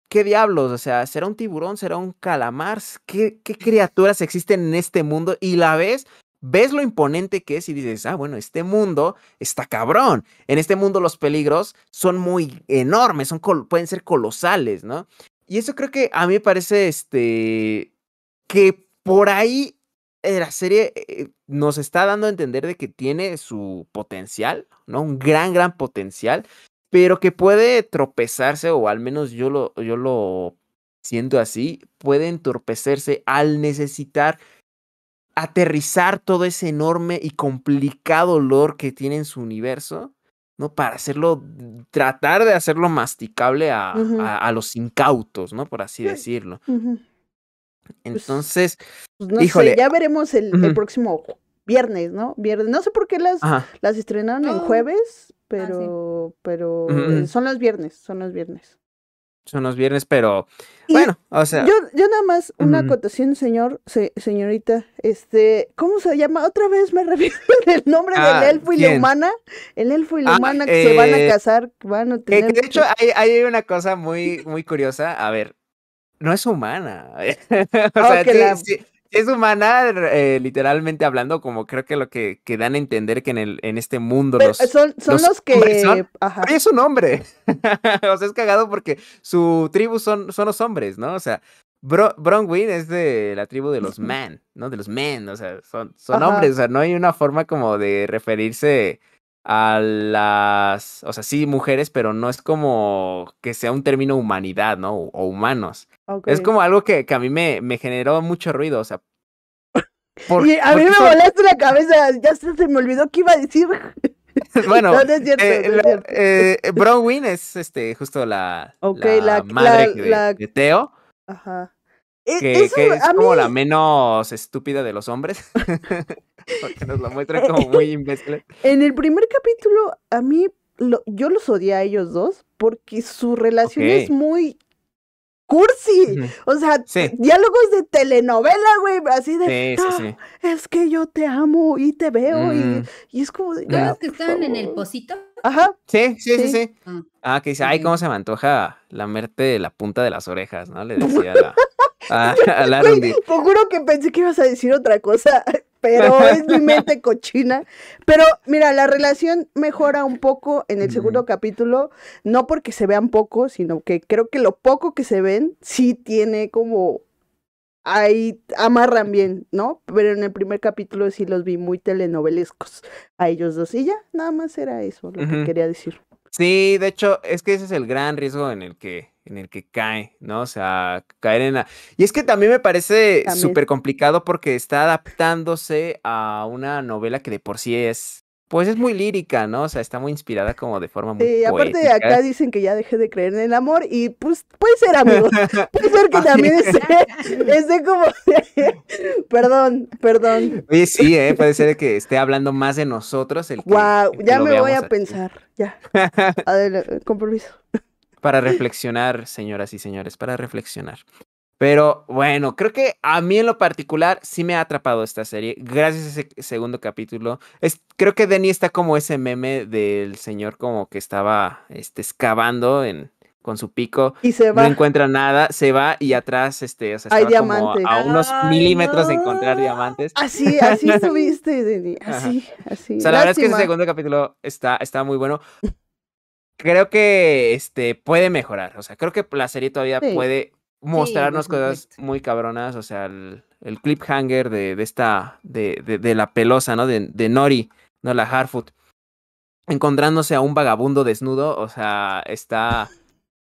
Speaker 1: ¿qué diablos? O sea, ¿será un tiburón? ¿Será un calamar? ¿Qué, criaturas existen en este mundo? Y la ves, ves lo imponente que es y dices, ah, bueno, este mundo está cabrón. En este mundo los peligros son muy enormes, son pueden ser colosales, ¿no? Y eso creo que a mí me parece, este, que por ahí eh, la serie eh, nos está dando a entender de que tiene su potencial, ¿no? Un gran, gran potencial pero que puede tropezarse, o al menos yo lo, yo lo siento así, puede entorpecerse al necesitar aterrizar todo ese enorme y complicado lore que tiene en su universo, ¿no? Para hacerlo, tratar de hacerlo masticable a, a, los incautos, ¿no? Por así decirlo.
Speaker 2: Pues
Speaker 1: Entonces,
Speaker 2: pues no
Speaker 1: híjole.
Speaker 2: Sé, ya veremos el, el, próximo viernes, ¿no? Viernes. No sé por qué las, las estrenaron el jueves, pero, ah, pero son los viernes, son los viernes.
Speaker 1: Son los viernes, pero bueno, o sea.
Speaker 2: Yo, yo nada más, una acotación, señor, señorita, este, ¿cómo se llama? Otra vez me refiero al nombre
Speaker 1: Ah,
Speaker 2: del elfo y
Speaker 1: ¿quién?
Speaker 2: la humana. El elfo y la
Speaker 1: Ah,
Speaker 2: humana que se van a
Speaker 1: eh,
Speaker 2: casar, van a tener.
Speaker 1: que de hecho hay, hay una cosa muy, muy curiosa. A ver, no es humana. o
Speaker 2: Ah,
Speaker 1: sea, sí-
Speaker 2: la-
Speaker 1: sí es humana, eh, literalmente hablando, como creo que lo que, que dan a entender que en, el, en este mundo
Speaker 2: Pero
Speaker 1: los...
Speaker 2: son, son
Speaker 1: los
Speaker 2: que.
Speaker 1: son-
Speaker 2: Ajá.
Speaker 1: Es un hombre. o sea, es cagado porque su tribu son, son los hombres, ¿no? O sea, Bro Bronwyn es de la tribu de los man, ¿no? De los men, o sea, son, son
Speaker 2: Ajá.
Speaker 1: hombres, o sea, no hay una forma como de referirse a las, o sea, sí, mujeres, pero no es como que sea un término humanidad, ¿no? O, o humanos. Es como algo que, que a mí me, me generó mucho ruido, o sea. por-
Speaker 2: Y a mí me
Speaker 1: son-
Speaker 2: molesta la cabeza, ya se, se me olvidó qué iba a decir.
Speaker 1: bueno,
Speaker 2: no, no es cierto,
Speaker 1: eh,
Speaker 2: no es
Speaker 1: la-
Speaker 2: cierto.
Speaker 1: eh, Bronwyn es este, justo la,
Speaker 2: Ok,
Speaker 1: la
Speaker 2: la-
Speaker 1: madre
Speaker 2: la-
Speaker 1: de, de Teo,
Speaker 2: Ajá. E-
Speaker 1: que,
Speaker 2: eso
Speaker 1: que es como
Speaker 2: mí-
Speaker 1: la menos estúpida de los hombres. Porque nos la muestran como muy imbéciles.
Speaker 2: En el primer capítulo, a mí, lo- yo los odié a ellos dos, porque su relación es muy cursi. O sea, diálogos de telenovela, güey, así de, es que yo te amo y te veo y, mm. es como de...
Speaker 3: que estaban en el pocito?
Speaker 2: Ajá.
Speaker 1: Sí, sí, sí, sí. Ah, ah que dice, ay, cómo se me antoja lamerte la punta de las orejas, ¿no? Le decía a la, a, la
Speaker 2: Te juro que pensé que ibas a decir otra cosa pero es mi mente cochina. Pero mira, la relación mejora un poco en el segundo capítulo, no porque se vean poco, sino que creo que lo poco que se ven sí tiene como ahí amarran bien, ¿no? Pero en el primer capítulo sí los vi muy telenovelescos a ellos dos y ya, nada más era eso lo que quería decir.
Speaker 1: Sí, de hecho, es que ese es el gran riesgo en el que en el que cae, ¿no? O sea, caer en la... Y es que también me parece súper complicado porque está adaptándose a una novela que de por sí es, pues es muy lírica, ¿no? O sea, está muy inspirada como de forma muy Sí,
Speaker 2: aparte de acá dicen que ya dejé de creer en el amor y pues puede ser, amigo. puede ser que también esté, como... perdón, perdón.
Speaker 1: Oye, sí, ¿eh? Puede ser que esté hablando más de nosotros. El
Speaker 2: wow, ya me voy a pensar, ya. Adelante, compromiso.
Speaker 1: Para reflexionar, señoras y señores, para reflexionar. Pero bueno, creo que a mí en lo particular sí me ha atrapado esta serie. Gracias a ese segundo capítulo. Es, creo que Denny está como ese meme del señor como que estaba este, excavando en, con su pico.
Speaker 2: Y se va.
Speaker 1: No encuentra nada, se va y atrás, este, o sea,
Speaker 2: Hay
Speaker 1: como a unos milímetros de encontrar diamantes.
Speaker 2: Así, así estuviste, Denny. Así, así.
Speaker 1: O sea, la verdad es que ese segundo capítulo está, está muy bueno creo que este puede mejorar. O sea, creo que la serie todavía puede mostrarnos cosas muy cabronas. O sea, el, el cliffhanger de, de esta, de, de, la pelosa, ¿no? De, de Nori, ¿no? La Harfoot. Encontrándose a un vagabundo desnudo. O sea, está.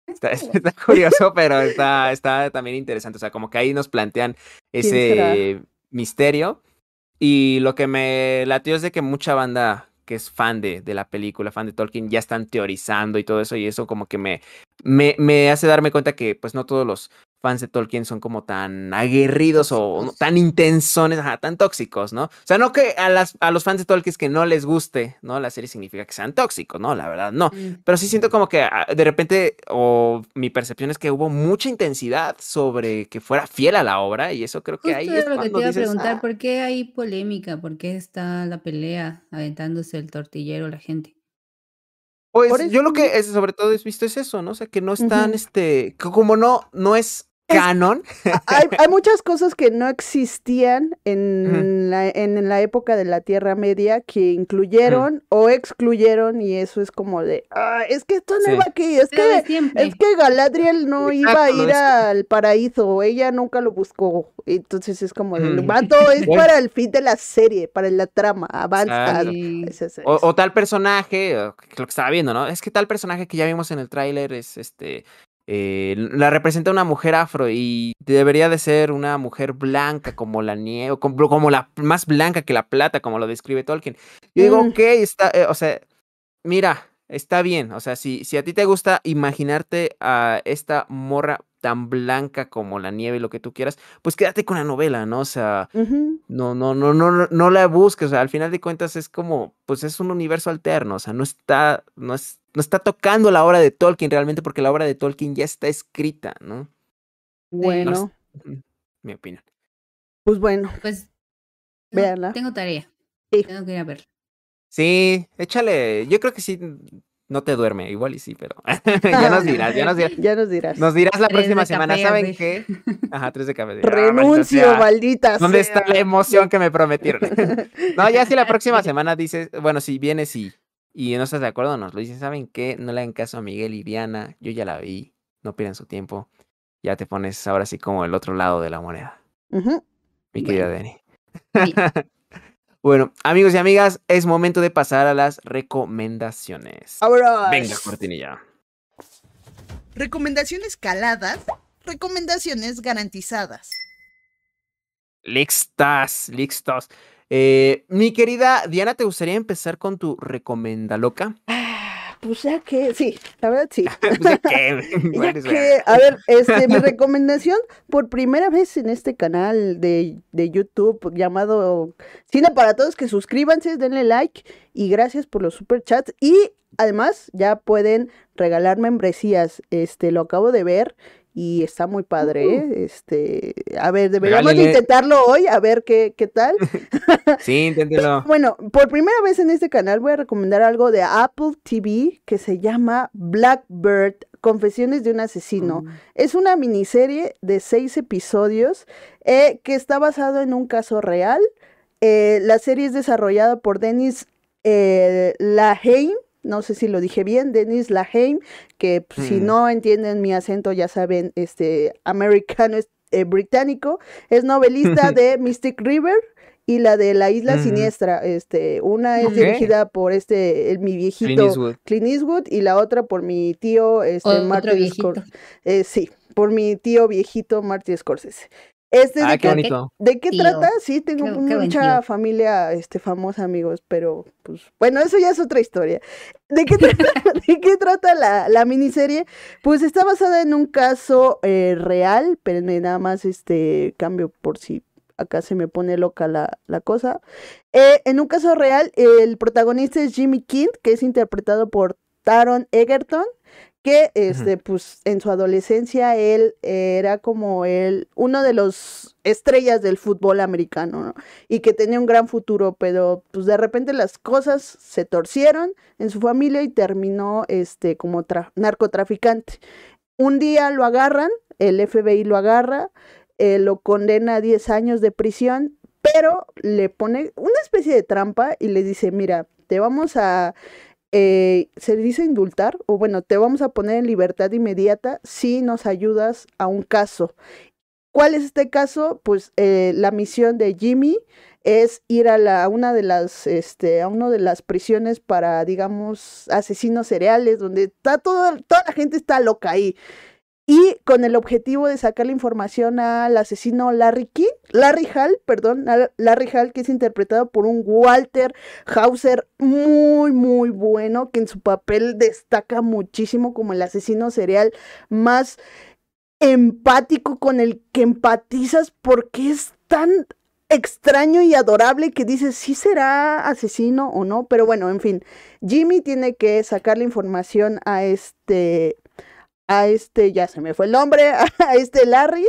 Speaker 1: Está, está, curioso, pero está, está también interesante. O sea, como que ahí nos plantean ese misterio. Y lo que me latió es de que mucha banda que es fan de, de, la película, fan de Tolkien, ya están teorizando y todo eso, y eso como que me, me, me hace darme cuenta que pues no todos los fans de Tolkien son como tan aguerridos o tan intensones, tan tóxicos, ¿no? O sea, no que a, las, a los fans de Tolkien que no les guste, ¿no? La serie significa que sean tóxicos, ¿no? La verdad, no. Mm. Pero sí siento como que ah, de repente, o mi percepción es que hubo mucha intensidad sobre que fuera fiel a la obra y eso creo que ahí es
Speaker 3: lo
Speaker 1: que
Speaker 3: te iba a preguntar, ah". ¿por qué hay polémica? ¿Por qué está la pelea aventándose el tortillero la gente?
Speaker 1: Pues yo lo que es, sobre todo he visto es eso, ¿no? O sea, que no están, este, como no, no es canon.
Speaker 2: hay, hay, muchas cosas que no existían en, la, en, la época de la Tierra Media que incluyeron o excluyeron y eso es como de, ah, es que esto no iba aquí, es que, es que Galadriel no iba a ir al paraíso, ella nunca lo buscó, entonces es como, de, mato es para el fin de la serie, para la trama, avanza.
Speaker 1: O, tal personaje, lo que estaba viendo, ¿no? Es que tal personaje que ya vimos en el tráiler es este eh, la representa una mujer afro y debería de ser una mujer blanca como la nieve, como, como, la más blanca que la plata, como lo describe Tolkien. Yo digo, mm. ok, está, eh, o sea, mira, está bien, o sea, si, si a ti te gusta imaginarte a esta morra tan blanca como la nieve y lo que tú quieras, pues quédate con la novela, ¿no? O sea, no, no, no, no, no la busques, o sea, al final de cuentas es como, pues es un universo alterno, o sea, no está, no es no está tocando la obra de Tolkien realmente porque la obra de Tolkien ya está escrita, ¿no?
Speaker 2: Bueno.
Speaker 1: mi opinión.
Speaker 2: Pues bueno.
Speaker 3: Pues véanla. Tengo tarea. Tengo que ir a verla.
Speaker 1: Sí, échale. Yo creo que sí. No te duerme, igual y sí, pero ya nos dirás, ya nos dirás.
Speaker 2: Ya nos dirás.
Speaker 1: Nos dirás la próxima semana, ¿saben qué? Ajá, tres de café.
Speaker 2: Ah, Renuncio, maldita
Speaker 1: ¿Dónde está la emoción que me prometieron? no, ya si la próxima semana dices, bueno, si vienes y y no estás de acuerdo, nos lo dicen, ¿saben qué? No le hagan caso a Miguel y Diana, yo ya la vi, no pierdan su tiempo. Ya te pones ahora sí como el otro lado de la moneda. Mi querida Dani. bueno, amigos y amigas, es momento de pasar a las recomendaciones. Venga, cortinilla.
Speaker 2: Recomendaciones caladas, recomendaciones garantizadas.
Speaker 1: Lixtas, lixtas. Eh, mi querida Diana, ¿te gustaría empezar con tu recomenda loca?
Speaker 2: pues ya que, sí, la verdad sí. pues ya que, a ver, este, mi recomendación por primera vez en este canal de, de YouTube llamado Cine para Todos, que suscríbanse, denle like y gracias por los super chats. Y además ya pueden regalar membresías. Este, lo acabo de ver y está muy padre. ¿eh? Este, a ver, deberíamos intentarlo hoy, a ver qué, qué tal.
Speaker 1: sí, inténtelo.
Speaker 2: bueno, por primera vez en este canal voy a recomendar algo de Apple TV que se llama Blackbird. Confesiones de un asesino. Mm. Es una miniserie de seis episodios eh, que está basado en un caso real. Eh, la serie es desarrollada por Dennis eh, Laheim, no sé si lo dije bien, Dennis Laheim, que pues, si no entienden mi acento, ya saben, este, americano, eh, británico, es novelista de Mystic River y la de La Isla mm. Siniestra, este, una es dirigida por este, mi viejito Clint Eastwood. y la otra por mi tío, este, Martin Scorsese. Eh, sí, por mi tío viejito Martin Scorsese. Este,
Speaker 1: ah,
Speaker 2: de,
Speaker 1: qué, bonito.
Speaker 2: ¿De qué trata? Sí, tengo mucha familia este, famosa, amigos, pero pues bueno, eso ya es otra historia. ¿De qué trata, ¿de qué trata la, la, miniserie? Pues está basada en un caso eh, real, pero nada más este cambio por si acá se me pone loca la, la cosa. Eh, en un caso real, el protagonista es Jimmy King, que es interpretado por Taron Egerton que este, pues en su adolescencia él era como él, uno de los estrellas del fútbol americano, ¿no? Y que tenía un gran futuro, pero pues de repente las cosas se torcieron en su familia y terminó este como narcotraficante. Un día lo agarran, el FBI lo agarra, eh, lo condena a 10 años de prisión, pero le pone una especie de trampa y le dice, mira, te vamos a eh, se dice indultar, o bueno, te vamos a poner en libertad inmediata si nos ayudas a un caso. ¿Cuál es este caso? Pues eh, la misión de Jimmy es ir a, la, una de las, este, a una de las prisiones para, digamos, asesinos cereales, donde está todo, toda la gente está loca ahí y con el objetivo de sacar la información al asesino Larry King, Larry Hall, perdón, Larry Hall, que es interpretado por un Walter Hauser muy, muy bueno, que en su papel destaca muchísimo como el asesino serial más empático con el que empatizas porque es tan extraño y adorable que dices si será asesino o no, pero bueno, en fin, Jimmy tiene que sacar la información a este a este, ya se me fue el nombre, a este Larry,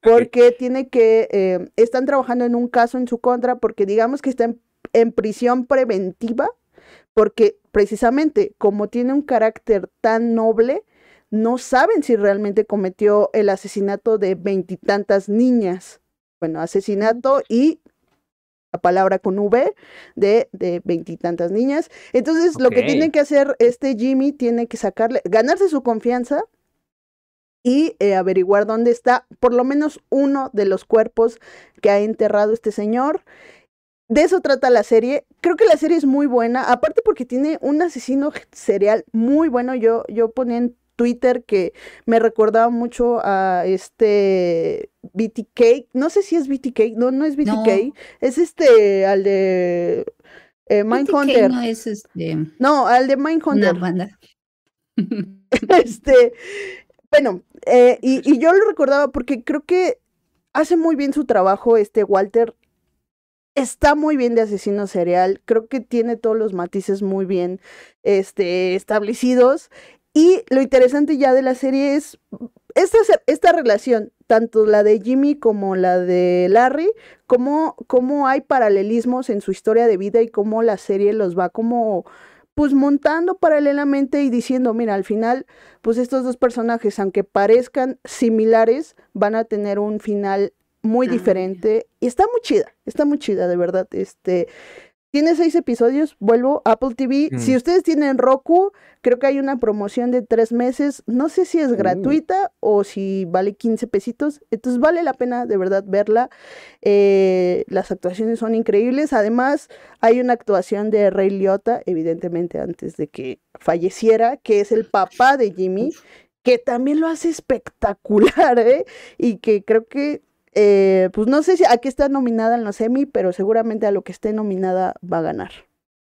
Speaker 2: porque tiene que, eh, están trabajando en un caso en su contra, porque digamos que está en, en prisión preventiva, porque precisamente como tiene un carácter tan noble, no saben si realmente cometió el asesinato de veintitantas niñas. Bueno, asesinato y la palabra con V de veintitantas niñas. Entonces, lo que tiene que hacer este Jimmy tiene que sacarle, ganarse su confianza y eh, averiguar dónde está por lo menos uno de los cuerpos que ha enterrado este señor. De eso trata la serie. Creo que la serie es muy buena, aparte porque tiene un asesino serial muy bueno. Yo, yo ponía en Twitter que me recordaba mucho a este BTK. No sé si es BTK, no, no es BTK. Es este, al de eh, Mindhunter.
Speaker 3: No es este.
Speaker 2: No, al de Mindhunter.
Speaker 3: Banda.
Speaker 2: este, bueno, eh, y, y yo lo recordaba porque creo que hace muy bien su trabajo este Walter. Está muy bien de asesino serial, creo que tiene todos los matices muy bien este, establecidos y lo interesante ya de la serie es esta, esta relación, tanto la de Jimmy como la de Larry, cómo, cómo hay paralelismos en su historia de vida y cómo la serie los va como pues montando paralelamente y diciendo, mira, al final, pues estos dos personajes, aunque parezcan similares, van a tener un final muy ah, diferente. Y está muy chida, está muy chida, de verdad. Este, tiene seis episodios, vuelvo, Apple TV. Si mm. ustedes tienen Roku, creo que hay una promoción de tres meses. No sé si es uh. gratuita o si vale 15 pesitos. Entonces vale la pena de verdad verla. Eh, las actuaciones son increíbles. Además, hay una actuación de Ray Liotta, evidentemente antes de que falleciera, que es el papá de Jimmy, que también lo hace espectacular, ¿eh? Y que creo que eh, pues no sé si a qué está nominada en los Emmy, pero seguramente a lo que esté nominada va a ganar.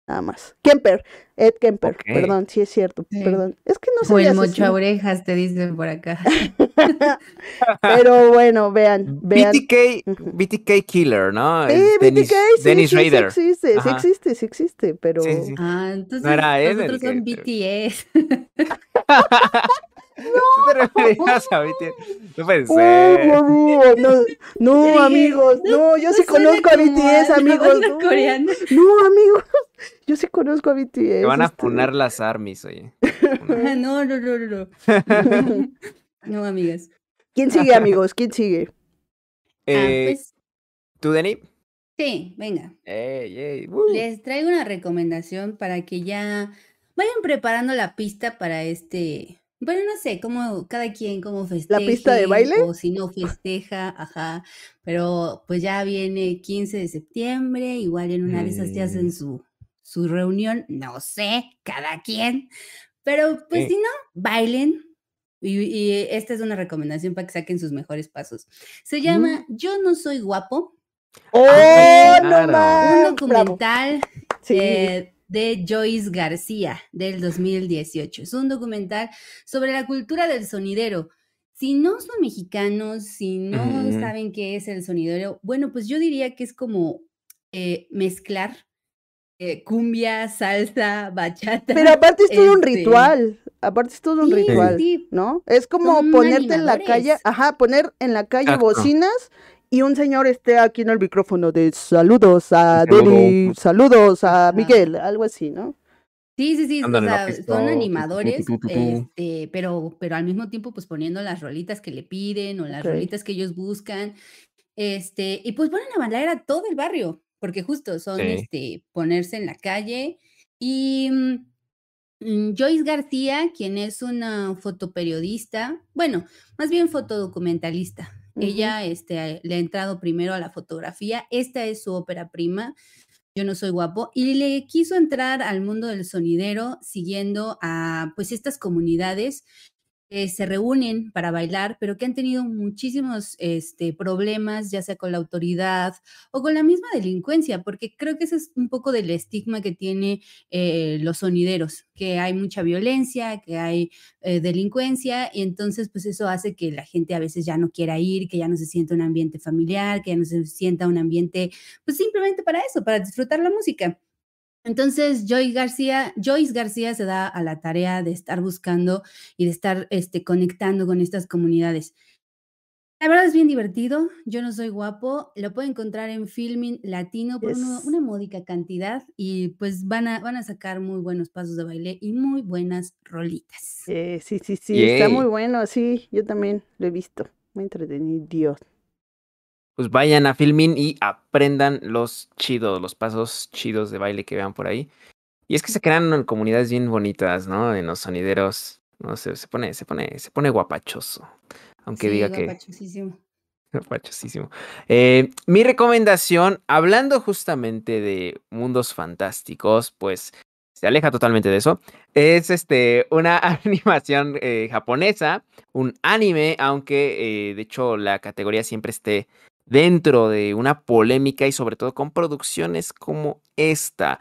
Speaker 2: Nada más. Kemper, Ed Kemper, perdón, sí es cierto, perdón. Es que no sé.
Speaker 3: O el mocho orejas, te dicen por acá.
Speaker 2: Pero bueno, vean, vean.
Speaker 1: BTK, BTK Killer, ¿no?
Speaker 2: Sí, Dennis, BTK, sí, Dennis sí, Rader. Sí existe, sí existe, sí existe, pero...
Speaker 3: Ah, entonces no era él nosotros son BTS.
Speaker 1: No. te referías a BTS? No puede ser.
Speaker 2: no, no, amigos, no, yo sí conozco a BTS, amigos. No, no, amigos, yo sí conozco a BTS. Te
Speaker 1: van a poner este. las armies, oye.
Speaker 3: no, no, no, no. No, no amigas.
Speaker 2: ¿Quién sigue, amigos? ¿Quién sigue?
Speaker 1: Eh, ah, pues... ¿Tú, Denny?
Speaker 3: Sí, venga. Les traigo una recomendación para que ya vayan preparando la pista para este bueno, no sé, cómo cada quien cómo festeja.
Speaker 2: ¿La pista de baile?
Speaker 3: O si no festeja, ajá. Pero pues ya viene 15 de septiembre, igual en una de esas días hacen mm. su, su reunión, no sé, cada quien. Pero pues si no, bailen. Y, esta es una recomendación para que saquen sus mejores pasos. Se llama mm. Yo no soy guapo.
Speaker 2: ¡Oh, no
Speaker 3: Un documental sí. Eh, de Joyce García del 2018. Es un documental sobre la cultura del sonidero. Si no son mexicanos, si no saben qué es el sonidero, bueno, pues yo diría que es como eh, mezclar eh, cumbia, salsa, bachata.
Speaker 2: Pero aparte es todo un este ritual, aparte es todo un ritual, ¿no? Es como ponerte en la calle, ajá, poner en la calle bocinas y un señor esté aquí en el micrófono de saludos a Deli, saludos a Miguel, algo así, ¿no?
Speaker 3: Sí, sí, sí, o sea, son animadores, este, pero, pero al mismo tiempo pues poniendo las rolitas que le piden o las rolitas que ellos buscan, este, y pues ponen a bailar a todo el barrio, porque justo son, este, ponerse en la calle. Y mm, Joyce García, quien es una fotoperiodista, bueno, más bien fotodocumentalista, ella este, le ha entrado primero a la fotografía. Esta es su ópera prima. Yo no soy guapo. Y le quiso entrar al mundo del sonidero siguiendo a pues estas comunidades se reúnen para bailar, pero que han tenido muchísimos este, problemas, ya sea con la autoridad o con la misma delincuencia, porque creo que ese es un poco del estigma que tiene eh, los sonideros, que hay mucha violencia, que hay eh, delincuencia, y entonces pues eso hace que la gente a veces ya no quiera ir, que ya no se sienta un ambiente familiar, que ya no se sienta un ambiente, pues simplemente para eso, para disfrutar la música. Entonces, Joyce García, Joyce García se da a la tarea de estar buscando y de estar este, conectando con estas comunidades. La verdad es bien divertido. Yo no soy guapo. Lo puedo encontrar en Filming Latino por una, módica cantidad y pues van a, van a sacar muy buenos pasos de baile y muy buenas rolitas.
Speaker 2: sí, sí, sí. Está muy bueno. Sí, yo también lo he visto. Muy entretenido. Dios
Speaker 1: pues vayan a Filmin y aprendan los chidos, los pasos chidos de baile que vean por ahí. Y es que se crean comunidades bien bonitas, ¿no? En los sonideros. No sé, se pone, se pone, se pone guapachoso. Aunque diga que.
Speaker 3: Guapachosísimo.
Speaker 1: Guapachosísimo. Eh, mi recomendación, hablando justamente de mundos fantásticos, pues se aleja totalmente de eso. Es este una animación eh, japonesa, un anime, aunque eh, de hecho la categoría siempre esté dentro de una polémica y sobre todo con producciones como esta.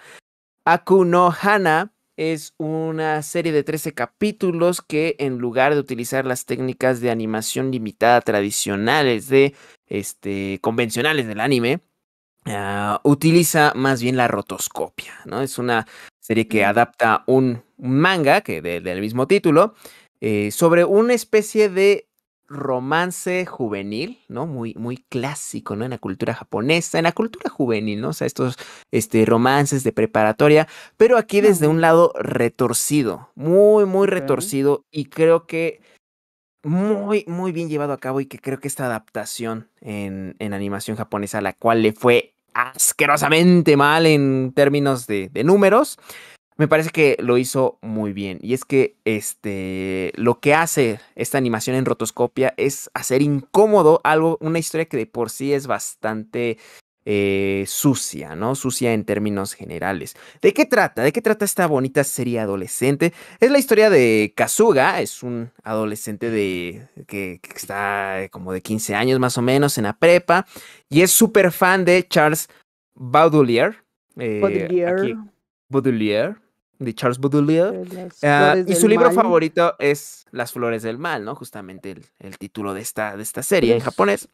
Speaker 1: Akuno Hana es una serie de 13 capítulos que en lugar de utilizar las técnicas de animación limitada tradicionales de este convencionales del anime, ah, utiliza más bien la rotoscopia, ¿no? Es una serie que adapta un manga que del mismo título eh, sobre una especie de romance juvenil, ¿no? Muy, muy clásico, ¿no? En la cultura japonesa, en la cultura juvenil, ¿no? O sea, estos este, romances de preparatoria, pero aquí desde un lado retorcido, muy, muy retorcido y creo que muy, muy bien llevado a cabo y que creo que esta adaptación en, en animación japonesa, a la cual le fue asquerosamente mal en términos de, de números, me parece que lo hizo muy bien. Y es que este, lo que hace esta animación en rotoscopia es hacer incómodo algo, una historia que de por sí es bastante eh, sucia, ¿no? Sucia en términos generales. ¿De qué trata? ¿De qué trata esta bonita serie adolescente? Es la historia de Kazuga, es un adolescente de que, está como de 15 años más o menos en la prepa y es súper fan de Charles Baudelaire.
Speaker 2: Eh, Baudelaire.
Speaker 1: Baudelaire, de Charles Baudelaire. Ah, y su libro favorito es Las Flores del Mal, ¿no? Justamente el, título de esta, de esta serie en japonés.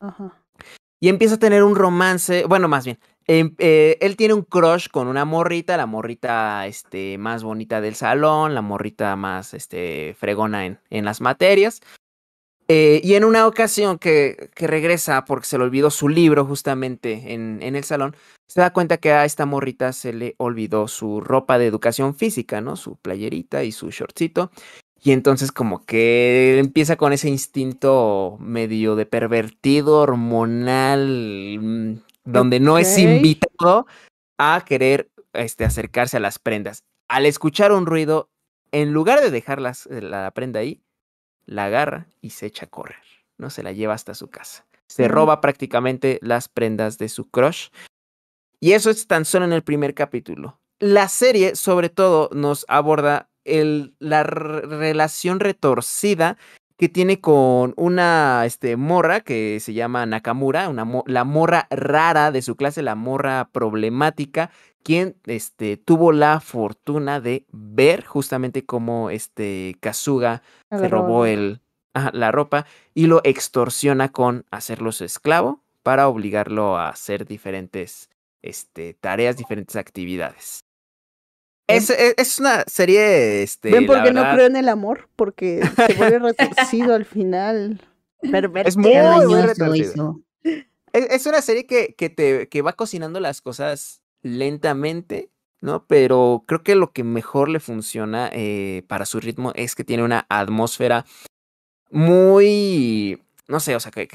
Speaker 1: Y empieza a tener un romance, bueno, más bien, em, eh, él tiene un crush con una morrita, la morrita este, más bonita del salón, la morrita más este, fregona en, en las materias. Eh, y en una ocasión que, que, regresa porque se le olvidó su libro justamente en, en, el salón, se da cuenta que a esta morrita se le olvidó su ropa de educación física, ¿no? Su playerita y su shortcito. Y entonces como que empieza con ese instinto medio de pervertido, hormonal, mm, donde no es invitado a querer este, acercarse a las prendas. Al escuchar un ruido, en lugar de dejar la prenda ahí, la agarra y se echa a correr, ¿no? Se la lleva hasta su casa. Se roba prácticamente las prendas de su crush. Y eso es tan solo en el primer capítulo. La serie, sobre todo, nos aborda el, la relación retorcida que tiene con una este, morra que se llama Nakamura, una la morra rara de su clase, la morra problemática, quien este, tuvo la fortuna de ver justamente cómo este, Kazuga se robó el, la ropa y lo extorsiona con hacerlo su esclavo para obligarlo a hacer diferentes este, tareas, diferentes actividades. Es, e, es, una serie. Este,
Speaker 2: ¿Ven por qué no creo en el amor? Porque se vuelve retorcido al final.
Speaker 1: Es muy, muy retorcido. Es, una serie que, que, te, que va cocinando las cosas lentamente, ¿no? Pero creo que lo que mejor le funciona eh, para su ritmo es que tiene una atmósfera muy no sé, o sea, que,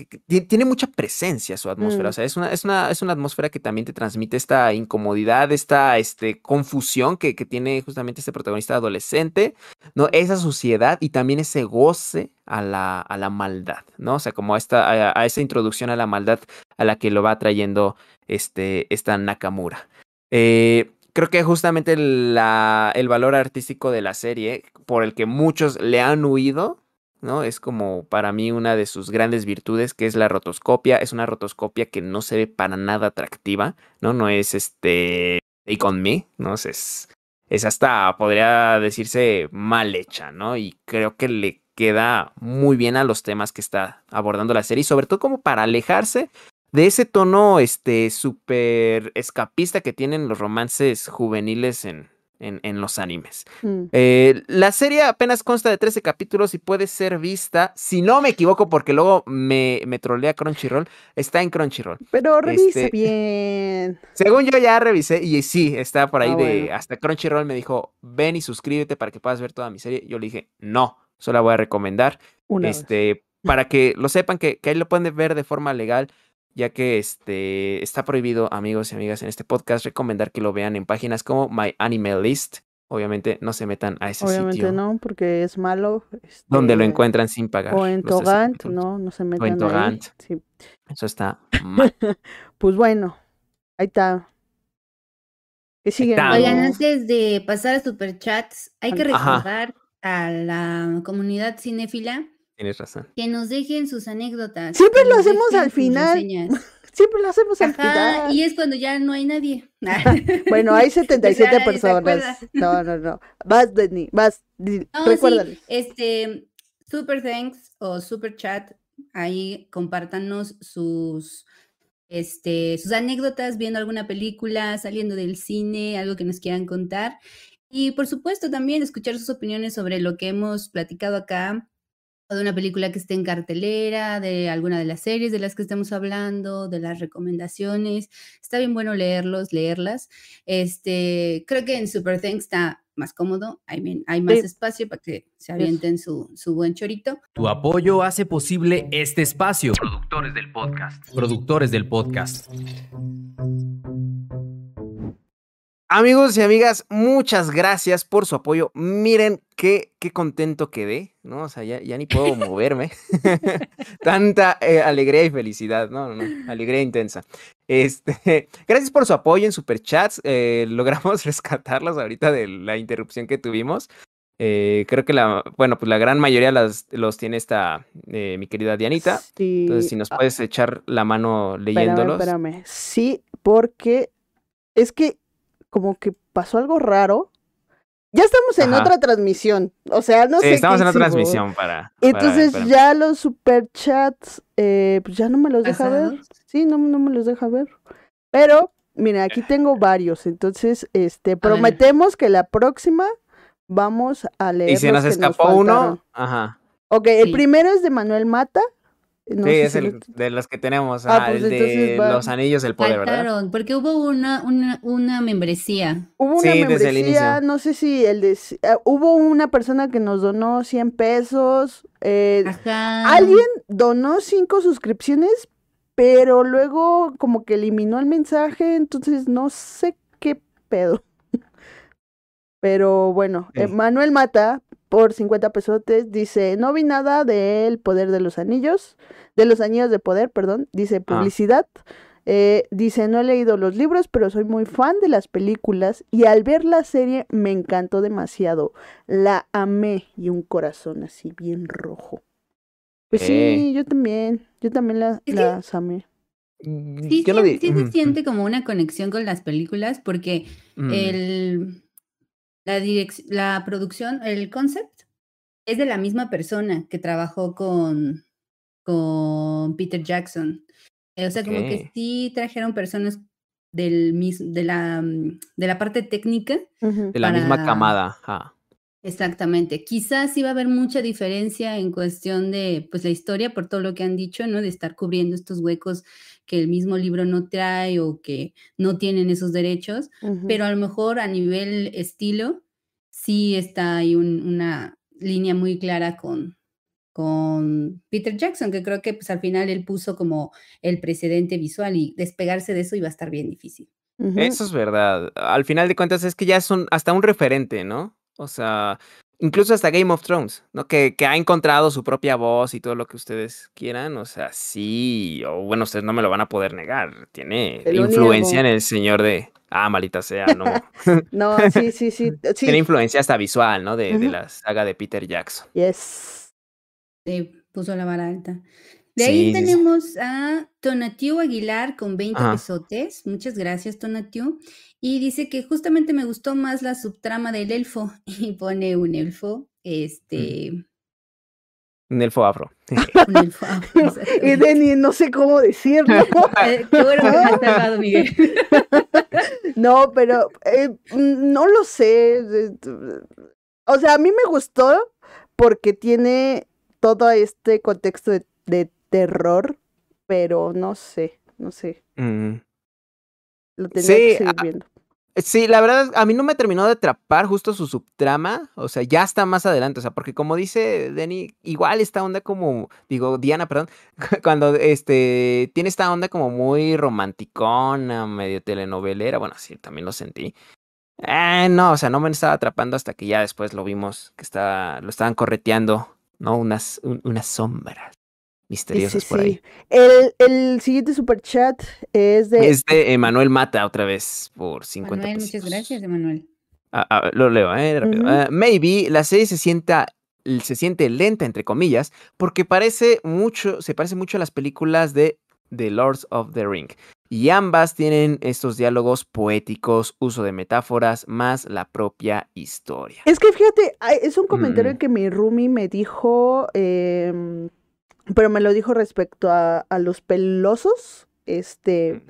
Speaker 1: tiene mucha presencia su atmósfera. O mm. sea, es una, es, una, es una atmósfera que también te transmite esta incomodidad, esta este, confusión que, que tiene justamente este protagonista adolescente, ¿no? Esa suciedad y también ese goce a la, a la maldad, ¿no? O sea, como a, esta, a, esa introducción a la maldad a la que lo va trayendo este, esta Nakamura. Eh, creo que justamente el valor artístico de la serie, por el que muchos le han huido, ¿no? Es como para mí una de sus grandes virtudes, que es la rotoscopia. Es una rotoscopia que no se ve para nada atractiva, ¿no? No es este Take on Me, ¿no? Es, es hasta, podría decirse, mal hecha, ¿no? Y creo que le queda muy bien a los temas que está abordando la serie, y sobre todo como para alejarse de ese tono este súper escapista que tienen los romances juveniles en, en, los animes. Mm. Eh, la serie apenas consta de 13 capítulos y puede ser vista, si no me equivoco, porque luego me, me trolea Crunchyroll, está en Crunchyroll.
Speaker 2: Pero revise este, bien.
Speaker 1: Según yo ya revisé, y sí, está por ahí ah, de. Hasta Crunchyroll me dijo: ven y suscríbete para que puedas ver toda mi serie. Yo le dije: no, solo la voy a recomendar. este, para que lo sepan que, que ahí lo pueden ver de forma legal ya que este, está prohibido, amigos y amigas, en este podcast recomendar que lo vean en páginas como My Anime List. Obviamente no se metan a ese
Speaker 2: sitio.
Speaker 1: Obviamente
Speaker 2: no, porque es malo.
Speaker 1: donde lo este, encuentran sin pagar.
Speaker 2: O en Togant, no, no se metan o en Togant. Sí.
Speaker 1: Eso está mal.
Speaker 2: pues bueno, ahí está.
Speaker 3: ¿Qué sigue? Oigan, antes de pasar a superchats, hay que recordar a la comunidad cinéfila
Speaker 1: Tienes razón.
Speaker 3: Que nos dejen sus anécdotas.
Speaker 2: Siempre lo hacemos al final. Siempre lo hacemos al final.
Speaker 3: Y es cuando ya no hay nadie.
Speaker 2: bueno, hay 77 personas. No, no, no. Vas, Denny, vas. recuérdale.
Speaker 3: Este, super thanks o super chat. Ahí compártanos sus, este, sus anécdotas viendo alguna película, saliendo del cine, algo que nos quieran contar. Y por supuesto también escuchar sus opiniones sobre lo que hemos platicado acá de una película que esté en cartelera, de alguna de las series de las que estemos hablando, de las recomendaciones. Está bien bueno leerlos, leerlas. Este, creo que en Super Thanks está más cómodo, hay, hay más espacio para que se avienten su, su buen chorito.
Speaker 4: Tu apoyo hace posible este espacio. Productores del podcast. Productores del podcast.
Speaker 1: Amigos y amigas, muchas gracias por su apoyo. Miren qué, qué contento quedé, ¿no? O sea, ya, ya ni puedo moverme. Tanta eh, alegría y felicidad, ¿no? no, alegría intensa. Este, gracias por su apoyo en Superchats. Eh, logramos rescatarlos ahorita de la interrupción que tuvimos. Eh, creo que la, bueno, pues la gran mayoría las, los tiene esta, eh, mi querida Dianita. Sí. Entonces, si nos ah. puedes echar la mano leyéndolos.
Speaker 2: Espérame, espérame. Sí, porque es que como que pasó algo raro. Ya estamos en
Speaker 1: Ajá.
Speaker 2: otra transmisión, o sea, no
Speaker 1: Sí,
Speaker 2: sé
Speaker 1: estamos
Speaker 2: qué
Speaker 1: en otra transmisión para. para-
Speaker 2: Entonces
Speaker 1: para-
Speaker 2: ya los superchats, eh, pues ya no me los deja ver. Sí, no, no me los deja ver. Pero, mira, aquí tengo varios. Entonces, este, prometemos que la próxima vamos a leer.
Speaker 1: Y si
Speaker 2: los
Speaker 1: nos
Speaker 2: que
Speaker 1: escapó uno, ajá.
Speaker 2: Ok, el primero es de Manuel Mata. No
Speaker 1: sí,
Speaker 2: sé
Speaker 1: es
Speaker 2: si
Speaker 1: el
Speaker 2: lo-
Speaker 1: de los que tenemos.
Speaker 2: Ah,
Speaker 1: ah,
Speaker 2: pues
Speaker 1: el de
Speaker 2: va-
Speaker 1: los anillos del poder, ¿verdad?
Speaker 3: Faltaron, porque hubo una, una, una membresía.
Speaker 2: Hubo una
Speaker 1: Sí, desde el
Speaker 2: membresía,
Speaker 1: inicio.
Speaker 2: no sé si el de... ah, hubo una persona que nos donó 100 pesos. eh,
Speaker 3: Ajá.
Speaker 2: Alguien donó cinco suscripciones, pero luego como que eliminó el mensaje, entonces no sé qué pedo. Pero bueno, eh. Manuel Mata, por 50 pesotes, dice, no vi nada del poder de los anillos, de los anillos de poder, perdón, dice
Speaker 1: Ah.
Speaker 2: publicidad. Eh, dice, no he leído los libros, pero soy muy fan de las películas y al ver la serie me encantó demasiado. La amé y un corazón así bien rojo. Pues sí,
Speaker 1: Eh.
Speaker 2: yo también, yo también la, las amé.
Speaker 1: Mm,
Speaker 3: Sí,
Speaker 1: yo
Speaker 3: sí, sí se siente como una conexión con las películas porque
Speaker 1: ujú.
Speaker 3: el, la, la producción, el concept, es de la misma persona que trabajó con, con Peter Jackson. Eh, O sea, como que sí trajeron personas del mis- de, la, mm, de la parte técnica.
Speaker 1: De la misma camada. ajá.
Speaker 3: Exactamente. Quizás sí va a haber mucha diferencia en cuestión de pues la historia por todo lo que han dicho, ¿no? De estar cubriendo estos huecos que el mismo libro no trae o que no tienen esos derechos, pero a lo mejor a nivel estilo sí está ahí un- una línea muy clara con con Peter Jackson, que creo que pues al final él puso como el precedente visual y despegarse de eso iba a estar bien difícil.
Speaker 1: Eso es verdad. Al final de cuentas es que ya es un, hasta un referente, ¿no? O sea, incluso hasta Game of Thrones, ¿no? Que, que ha encontrado su propia voz y todo lo que ustedes quieran. O sea, sí, o bueno, ustedes no me lo van a poder negar. Tiene influencia en el señor de... Ah, malita sea, no.
Speaker 2: No, sí, sí, sí.
Speaker 1: Tiene
Speaker 2: Sí,
Speaker 1: influencia hasta visual, ¿no? De, de la saga de Peter Jackson.
Speaker 2: yes.
Speaker 3: Se puso la vara alta. De ahí
Speaker 1: Sí,
Speaker 3: tenemos a Tonatiu Aguilar con 20
Speaker 1: Ajá.
Speaker 3: pesotes. Muchas gracias, Tonatiu. Y dice que justamente me gustó más la subtrama del elfo. Y pone un elfo, este,
Speaker 1: Un elfo afro.
Speaker 3: un elfo. exactamente.
Speaker 2: Denny, no sé cómo decirlo.
Speaker 3: Eh, Qué bueno que has salvado, Miguel.
Speaker 2: No, pero eh, mm, no lo sé. O sea, a mí me gustó porque tiene todo este contexto de, de terror, pero no sé, no sé.
Speaker 1: Mm.
Speaker 2: Lo tenía
Speaker 1: Sí,
Speaker 2: que seguir
Speaker 1: ah,
Speaker 2: viendo.
Speaker 1: Sí, la verdad, a mí no me terminó de atrapar justo su subtrama. O sea, ya está más adelante. O sea, porque como dice Denny, igual esta onda como, digo, Diana, perdón, cuando este tiene esta onda como muy romanticona, medio telenovelera. Bueno, sí, también lo sentí. Eh, no, o sea, no me estaba atrapando hasta que ya después lo vimos, que estaba, lo estaban correteando, ¿no? Unas, un- unas sombras misteriosas
Speaker 2: sí,
Speaker 1: por ahí.
Speaker 2: sí. El, el siguiente superchat es de...
Speaker 1: Es de Emanuel Mata otra vez por 50
Speaker 3: Manuel, muchas
Speaker 1: pesitos.
Speaker 3: gracias, Emanuel.
Speaker 1: Ah, ah, lo leo, ¿eh? Rápido.
Speaker 2: Ujú.
Speaker 1: Ah, maybe la serie se sienta se siente lenta entre comillas porque parece mucho se parece mucho a las películas de The Lords of the Ring y ambas tienen estos diálogos poéticos, uso de metáforas más la propia historia.
Speaker 2: Es que fíjate, es un comentario
Speaker 1: Mm.
Speaker 2: que mi roomie me dijo, em, pero me lo dijo respecto a, a los pelosos. Este,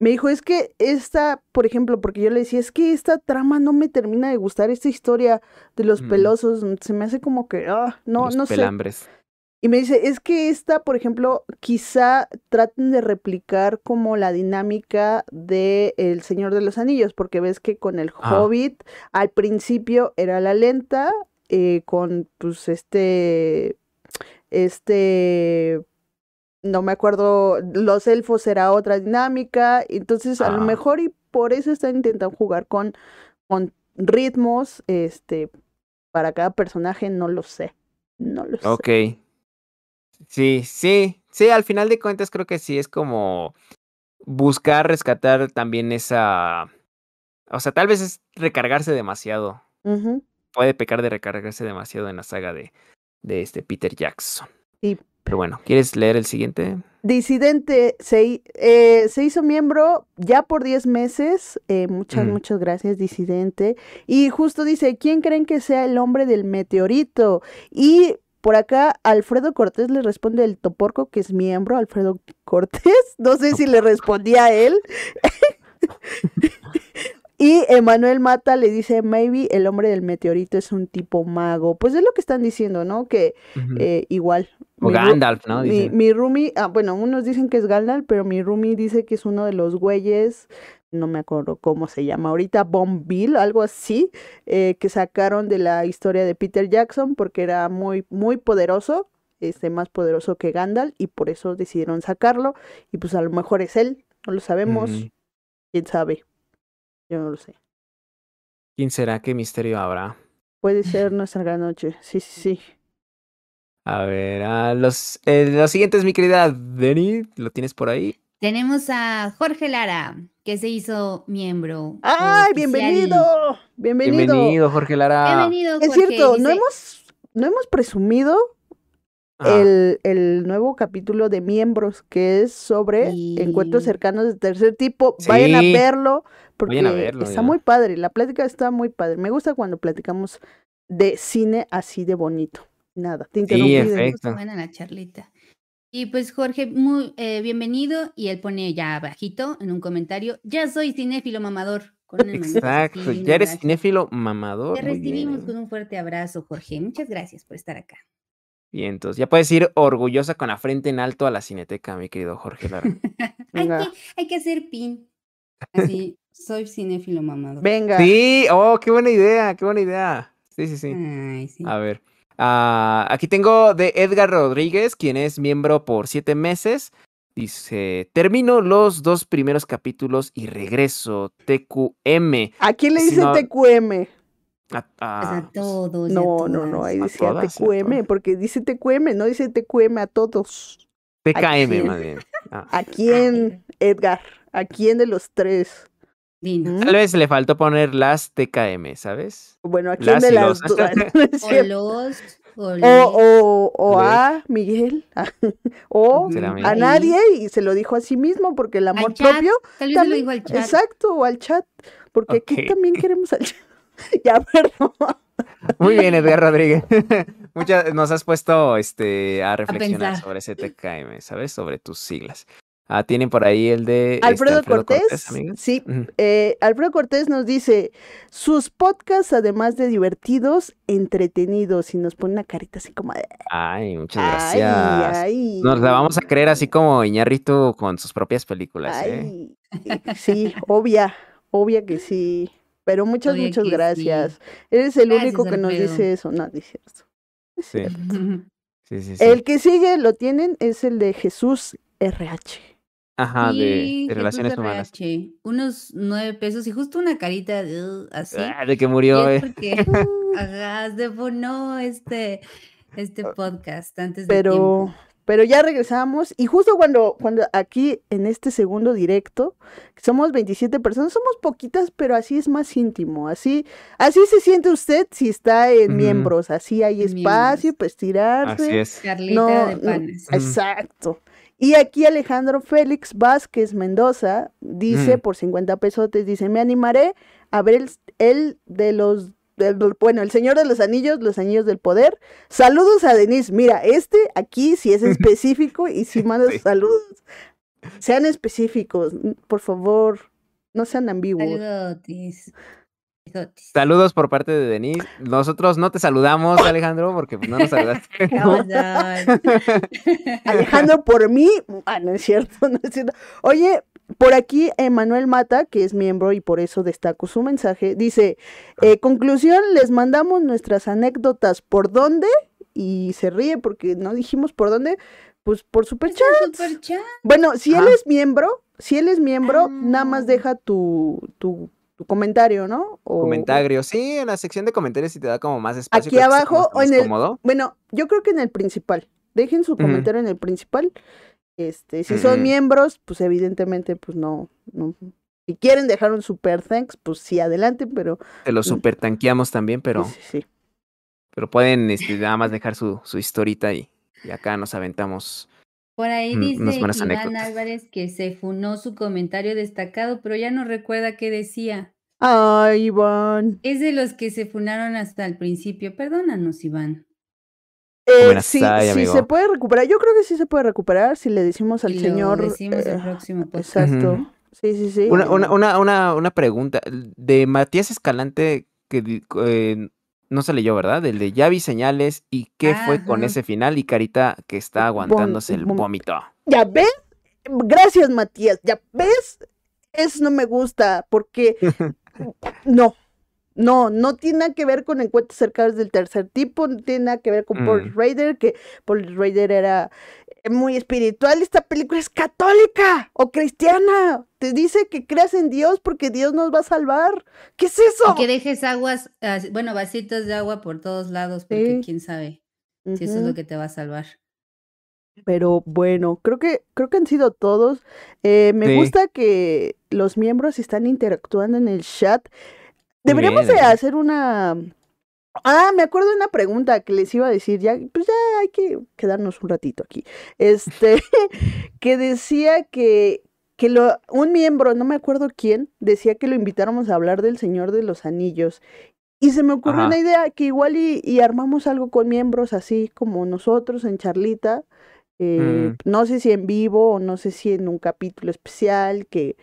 Speaker 2: me dijo, es que esta, por ejemplo, porque yo le decía, es que esta trama no me termina de gustar, esta historia de los
Speaker 1: Mm.
Speaker 2: pelosos, se me hace como que, ah, no,
Speaker 1: Los
Speaker 2: no sé.
Speaker 1: pelambres.
Speaker 2: Y me dice, es que esta, por ejemplo, quizá traten de replicar como la dinámica de El Señor de los Anillos, porque ves que con el
Speaker 1: Ah.
Speaker 2: Hobbit al principio era la lenta, eh, con pues este, este, no me acuerdo, los elfos era otra dinámica, entonces a lo mejor y por eso están intentando jugar con, con ritmos, este, para cada personaje, no lo sé, no lo sé.
Speaker 1: Ok. Sí, sí, sí, al final de cuentas creo que sí es como buscar rescatar también esa o sea, tal vez es recargarse demasiado. Puede pecar de recargarse demasiado en la saga de, de este Peter Jackson. Pero bueno, ¿quieres leer el siguiente?
Speaker 2: Disidente se, eh, se hizo miembro ya por 10 meses. Eh, muchas,
Speaker 1: Mm.
Speaker 2: muchas gracias, Disidente. Y justo dice, ¿quién creen que sea el hombre del meteorito? Y por acá Alfredo Cortés le responde el Toporco, que es miembro, Alfredo Cortés. No sé si le respondía a él. Y Emanuel Mata le dice, maybe el hombre del meteorito es un tipo mago. Pues es lo que están diciendo, ¿no? Que eh, igual.
Speaker 1: o Gandalf, ¿no?
Speaker 2: mi,
Speaker 1: Dicen.
Speaker 2: mi roomie, ah, bueno, unos dicen que es Gandalf, pero mi roomie dice que es uno de los güeyes, no me acuerdo cómo se llama ahorita, Bill, algo así, eh, que sacaron de la historia de Peter Jackson porque era muy, muy poderoso, este, más poderoso que Gandalf, y por eso decidieron sacarlo, y pues a lo mejor es él, no lo sabemos, quién sabe, yo no lo sé.
Speaker 1: ¿Quién será? ¿Qué misterio habrá?
Speaker 2: Puede ser nuestra gran noche, sí, sí, sí.
Speaker 1: A ver, a los, eh, los siguientes, mi querida Denny, ¿lo tienes por ahí?
Speaker 3: Tenemos a Jorge Lara, que se hizo miembro.
Speaker 2: ¡Ay,
Speaker 3: oficial.
Speaker 2: bienvenido! Bienvenido.
Speaker 1: Bienvenido, Jorge Lara.
Speaker 3: Bienvenido,
Speaker 2: Es
Speaker 3: Jorge.
Speaker 2: cierto, no hemos, no hemos presumido el, el nuevo capítulo de miembros que es sobre
Speaker 3: Y-
Speaker 2: encuentros cercanos de tercer tipo. Vayan a
Speaker 1: Sí.
Speaker 2: verlo porque
Speaker 1: Vayan a verlo,
Speaker 2: está
Speaker 1: ya.
Speaker 2: muy padre. La plática está muy padre. Me gusta cuando platicamos de cine así de bonito. Nada, te interrumpí.
Speaker 3: Estuvo buena la charlita. Y pues Jorge, muy eh, bienvenido. Y él pone ya abajito en un comentario, ya soy cinéfilo mamador. Con
Speaker 1: Exacto, ya eres cinéfilo mamador.
Speaker 3: Te recibimos
Speaker 1: bien.
Speaker 3: con un fuerte abrazo, Jorge. Muchas gracias por estar acá.
Speaker 1: Bien, entonces ya puedes ir orgullosa con la frente en alto a la cineteca, mi querido Jorge Lara.
Speaker 3: hay, que, hay que hacer pin. Así, soy cinéfilo mamador.
Speaker 2: Venga.
Speaker 1: sí, oh, qué buena idea, qué buena idea. Sí, sí, sí.
Speaker 3: Ay, sí.
Speaker 1: A ver. ah, aquí tengo de Edgar Rodríguez, quien es miembro por siete meses. Dice, termino los dos primeros capítulos y regreso. TQM.
Speaker 2: ¿A quién le
Speaker 1: Si
Speaker 2: dice
Speaker 1: no-
Speaker 2: TQM?
Speaker 1: A-
Speaker 3: Pues
Speaker 1: a-
Speaker 3: a todos. y a
Speaker 2: No, no, no, ahí
Speaker 1: A
Speaker 2: decía TQM, porque dice TQM, no dice TQM a todos.
Speaker 1: TKM, más bien. Ah.
Speaker 2: ¿A quién, Edgar? ¿A quién de los tres?
Speaker 3: Dinos.
Speaker 1: Tal vez le faltó poner las TKM, ¿sabes?
Speaker 2: Bueno, ¿a quién
Speaker 1: Las
Speaker 2: de las
Speaker 1: los.
Speaker 2: dos? No es
Speaker 3: O los. O,
Speaker 2: O, a Miguel, o a nadie, y se lo dijo a sí mismo, porque el amor
Speaker 3: Al chat.
Speaker 2: propio,
Speaker 3: Tal vez se lo
Speaker 2: también-
Speaker 3: dijo al chat.
Speaker 2: exacto, o al chat, porque aquí también queremos al chat. ya, perdón.
Speaker 1: Muy bien, Edgar Rodríguez. Muchas, nos has puesto este, a reflexionar sobre ese TKM, ¿sabes? Sobre tus siglas. Ah, tienen por ahí el de este,
Speaker 2: Alfredo, Cortés, sí, eh, Alfredo Cortés nos dice, sus podcasts, además de divertidos, entretenidos, y nos pone una carita así como de,
Speaker 1: Ay, muchas
Speaker 2: ay,
Speaker 1: gracias.
Speaker 2: ay.
Speaker 1: Nos la vamos a creer así como Iñarritu con sus propias películas, ¿eh?
Speaker 2: Ay, eh, sí, obvia, obvia que sí. Pero muchas, muchas
Speaker 3: sí.
Speaker 2: gracias. Eres el
Speaker 3: Gracias,
Speaker 2: único que nos
Speaker 3: Alfredo.
Speaker 2: dice eso. No, no es cierto. No es
Speaker 1: Sí.
Speaker 2: cierto.
Speaker 1: Sí, sí, sí.
Speaker 2: El que sigue, lo tienen, es el de Jesús RH.
Speaker 1: Ajá,
Speaker 3: Sí,
Speaker 1: de, de
Speaker 3: Jesús
Speaker 1: relaciones humanas.
Speaker 3: RH, Unos nueve pesos y justo una carita de, "Ugh", así.
Speaker 1: Ah, de que
Speaker 3: Y
Speaker 1: murió,
Speaker 3: es
Speaker 1: eh.
Speaker 3: porque ajá, se este, este podcast antes de
Speaker 2: Pero,
Speaker 3: tiempo.
Speaker 2: Pero ya regresamos. Y justo cuando, cuando aquí en este segundo directo, que somos 27 personas, somos poquitas, pero así es más íntimo. Así, así se siente usted si está en miembros. Así hay espacio para estirarse.
Speaker 1: Así es.
Speaker 3: Carlita
Speaker 2: No,
Speaker 3: de
Speaker 2: no,
Speaker 3: panes.
Speaker 2: Exacto. Y aquí Alejandro Félix Vázquez Mendoza dice por 50 pesotes, dice, me animaré a ver el, el de los, bueno, el Señor de los Anillos, los Anillos del Poder. Saludos a Denise. Mira, este aquí sí es específico y sí manda
Speaker 1: Sí.
Speaker 2: saludos. Sean específicos, por favor, no sean ambiguos.
Speaker 1: Saludos por parte de Denise. Nosotros no te saludamos, Alejandro, porque pues, no nos saludaste.
Speaker 3: ¿Cómo están?
Speaker 2: Alejandro por mí, ah, no es cierto, no es cierto. Oye, por aquí Emanuel Mata, que es miembro y por eso destaco su mensaje, dice, eh, conclusión, les mandamos nuestras anécdotas por dónde y se ríe porque no dijimos por dónde, pues por superchat. Bueno, si él es miembro, si él es miembro, nada más
Speaker 3: Ah.
Speaker 2: deja tu, tu, tu comentario, ¿no? O-
Speaker 1: Comentario, sí, en la sección de comentarios si te da como más espacio.
Speaker 2: Aquí abajo o en el-
Speaker 1: cómodo.
Speaker 2: Bueno, yo creo que en el principal. Dejen su comentario en el principal. Este, si son miembros, pues evidentemente, pues no, no. Si quieren dejar un super thanks, pues sí, adelante, pero
Speaker 1: Te lo super tanqueamos también, pero,
Speaker 2: sí, sí, sí.
Speaker 1: pero pueden este, nada más dejar su, su historita ahí. y acá nos aventamos.
Speaker 3: Por ahí dice
Speaker 1: unas buenas
Speaker 3: Iván
Speaker 1: anécdotas.
Speaker 3: Álvarez que se funó su comentario destacado, pero ya no recuerda qué decía.
Speaker 2: Ay, Iván.
Speaker 3: Es de los que se funaron hasta el principio. Perdónanos, Iván.
Speaker 2: Eh, sí, sí se puede recuperar. Yo creo que sí se puede recuperar si le decimos al
Speaker 3: Y lo
Speaker 2: señor.
Speaker 3: decimos el
Speaker 2: eh,
Speaker 3: próximo podcast.
Speaker 2: exacto.
Speaker 1: Ujú.
Speaker 2: Sí, sí, sí.
Speaker 1: Una, una, una, una, una pregunta. De Matías Escalante, que eh, no se leyó, ¿verdad? El de ya vi señales y qué fue con
Speaker 3: Ajá.
Speaker 1: ese final y Carita que está aguantándose el vómito.
Speaker 2: ¿Ya ves? Gracias, Matías. ¿Ya ves? Eso no me gusta porque no. No, no tiene nada que ver con encuentros cercanos del tercer tipo, no tiene nada que ver con Paul
Speaker 1: Mm.
Speaker 2: Raider, que Paul Raider era muy espiritual. Esta película es católica o cristiana. Te dice que creas en Dios porque Dios nos va a salvar. ¿Qué es eso?
Speaker 3: Y que dejes aguas, as- bueno, vasitos de agua por todos lados, porque
Speaker 2: Sí.
Speaker 3: quién sabe si eso es lo que te va a salvar.
Speaker 2: Pero bueno, creo que, creo que han sido todos. Eh, me
Speaker 1: Sí.
Speaker 2: gusta que los miembros están interactuando en el chat. Deberíamos de hacer una. Ah, me acuerdo de una pregunta que les iba a decir, ya, pues ya hay que quedarnos un ratito aquí. Este, que decía que, que lo, un miembro, no me acuerdo quién, decía que lo invitáramos a hablar del Señor de los Anillos. Y se me ocurrió
Speaker 1: Ajá.
Speaker 2: una idea que igual y, y armamos algo con miembros así como nosotros en Charlita. eh,
Speaker 1: Mm.
Speaker 2: No sé si en vivo o no sé si en un capítulo especial que,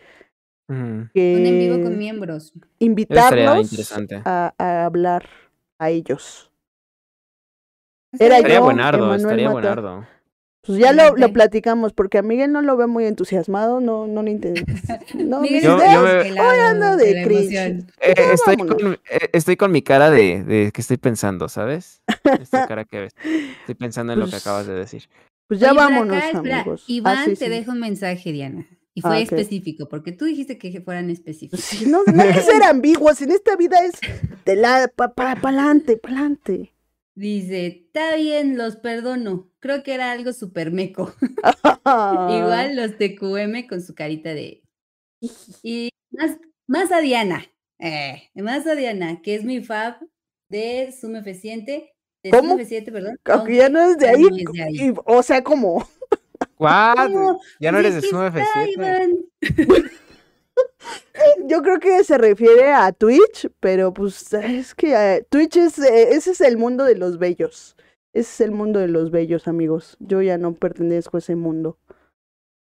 Speaker 1: Mm,
Speaker 2: que
Speaker 3: Un en vivo con miembros.
Speaker 2: invitarlos a, a hablar a ellos. Era
Speaker 1: Estaría
Speaker 2: yo,
Speaker 1: buenardo, estaría
Speaker 2: Mata.
Speaker 1: buenardo.
Speaker 2: Pues ya lo, lo platicamos, porque a Miguel no lo ve muy entusiasmado, no, no le interesa. No,
Speaker 3: Miguel
Speaker 1: Yo- yo me-
Speaker 3: desvelado
Speaker 2: Hoy ando de cringe.
Speaker 3: emoción.
Speaker 1: Eh, estoy, con, eh, estoy con mi cara de, de que estoy pensando, ¿sabes? Esta cara que ves. Estoy pensando en lo que
Speaker 2: Pues,
Speaker 1: acabas de decir.
Speaker 2: Pues ya
Speaker 3: Oye,
Speaker 2: vámonos,
Speaker 3: acá,
Speaker 2: amigos. Ah,
Speaker 3: Iván
Speaker 2: sí,
Speaker 3: te
Speaker 2: sí.
Speaker 3: deja un mensaje, Diana. Y
Speaker 2: Ah,
Speaker 3: fue
Speaker 2: ok.
Speaker 3: específico, porque tú dijiste que fueran específicos.
Speaker 2: Sí, no, no hay que ser ambiguos, en esta vida es de la, para pa, adelante, para adelante.
Speaker 3: Dice, está bien, los perdono. Creo que era algo súper meco.
Speaker 2: Ah.
Speaker 3: Igual los TQM con su carita de... Y más, más a Diana. eh, más a Diana, que es mi fab de Sume F7. De
Speaker 2: ¿Cómo?
Speaker 3: Sume F7, perdón.
Speaker 2: Aunque ya no es de ahí,
Speaker 3: no es de ahí.
Speaker 2: y- o sea, como,
Speaker 1: ¿What? Ya no
Speaker 3: Pues
Speaker 1: eres de Zoom
Speaker 3: está,
Speaker 1: F7.
Speaker 3: Iván.
Speaker 2: yo creo que se refiere a Twitch, pero pues es que eh, Twitch es, eh, ese es el mundo de los bellos. Ese es el mundo de los bellos, amigos. Yo ya no pertenezco a ese mundo.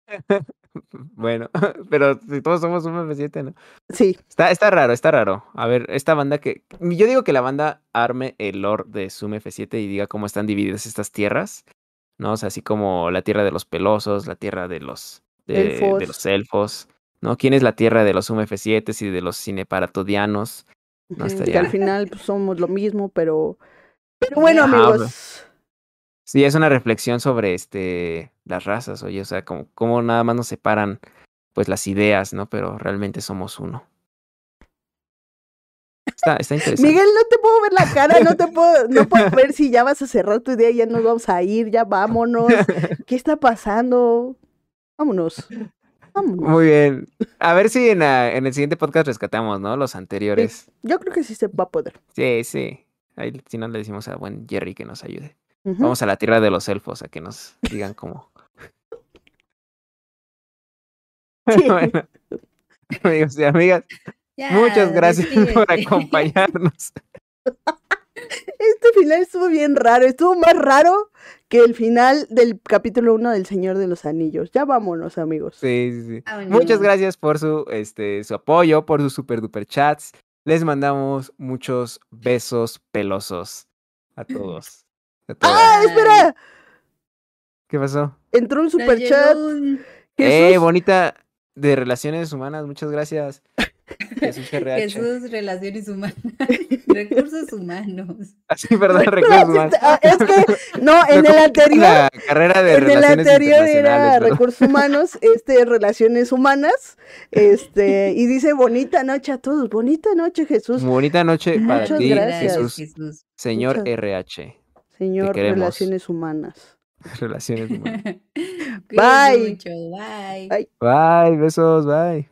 Speaker 1: Bueno, pero si todos somos un F7, ¿no?
Speaker 2: Sí,
Speaker 1: Está, está raro, está raro. A ver, esta banda que. Yo digo que la banda arme el lore de Zoom F7 y diga cómo están divididas estas tierras. ¿No? O sea, así como la tierra de los pelosos, la tierra de los. De, de
Speaker 2: Elfos.
Speaker 1: los elfos. ¿No? ¿Quién es la tierra de los Zoom F7 y de los cineparatodianos? No,
Speaker 2: que al final pues, somos lo mismo, pero... Pero bueno,
Speaker 1: Ajá,
Speaker 2: amigos.
Speaker 1: Sí, es una reflexión sobre este las razas, oye, o sea, como, como nada más nos separan pues las ideas, ¿no? Pero realmente somos uno. Está, está interesante.
Speaker 2: Miguel, no te puedo ver la cara, no te puedo, no puedo ver si ya vas a cerrar tu idea, ya nos vamos a ir, ya vámonos. ¿Qué está pasando? Vámonos. Vámonos.
Speaker 1: Muy bien. A ver si en, la- en el siguiente podcast rescatamos, ¿no? Los anteriores.
Speaker 2: Yo creo que sí se va a poder.
Speaker 1: Sí, sí. Ahí, si no, le decimos a buen Jerry que nos ayude. Vamos a la tierra de los elfos a que nos digan cómo.
Speaker 2: Sí.
Speaker 1: bueno, amigos y amigas,
Speaker 3: Ya,
Speaker 1: muchas gracias por acompañarnos.
Speaker 2: Este final estuvo bien raro, estuvo más raro que el final del capítulo 1 del Señor de los Anillos. Ya vámonos, amigos.
Speaker 1: Sí, sí, sí. Muchas gracias por su, este, su apoyo, por sus super duper chats. Les mandamos muchos besos pelosos a todos. A.
Speaker 2: ¡Ah, espera!
Speaker 1: ¿Qué pasó?
Speaker 2: Entró un super chat.
Speaker 3: un
Speaker 1: Eh, bonita de relaciones humanas, muchas gracias. Jesús RH.
Speaker 3: Jesús, relaciones humanas, recursos humanos.
Speaker 1: Así, perdón, recursos humanos.
Speaker 2: Ah, es que, no, en el anterior,
Speaker 1: La carrera de
Speaker 2: en el anterior era recursos humanos, este relaciones humanas, este, y dice bonita noche a todos, bonita noche Jesús,
Speaker 1: Bonita noche para
Speaker 2: Muchas
Speaker 1: ti,
Speaker 2: gracias.
Speaker 1: Jesús, señor
Speaker 2: Muchas-
Speaker 1: RH.
Speaker 2: señor relaciones humanas.
Speaker 1: Relaciones humanas.
Speaker 2: Bye.
Speaker 3: mucho, bye.
Speaker 2: Bye.
Speaker 1: Bye, besos, bye.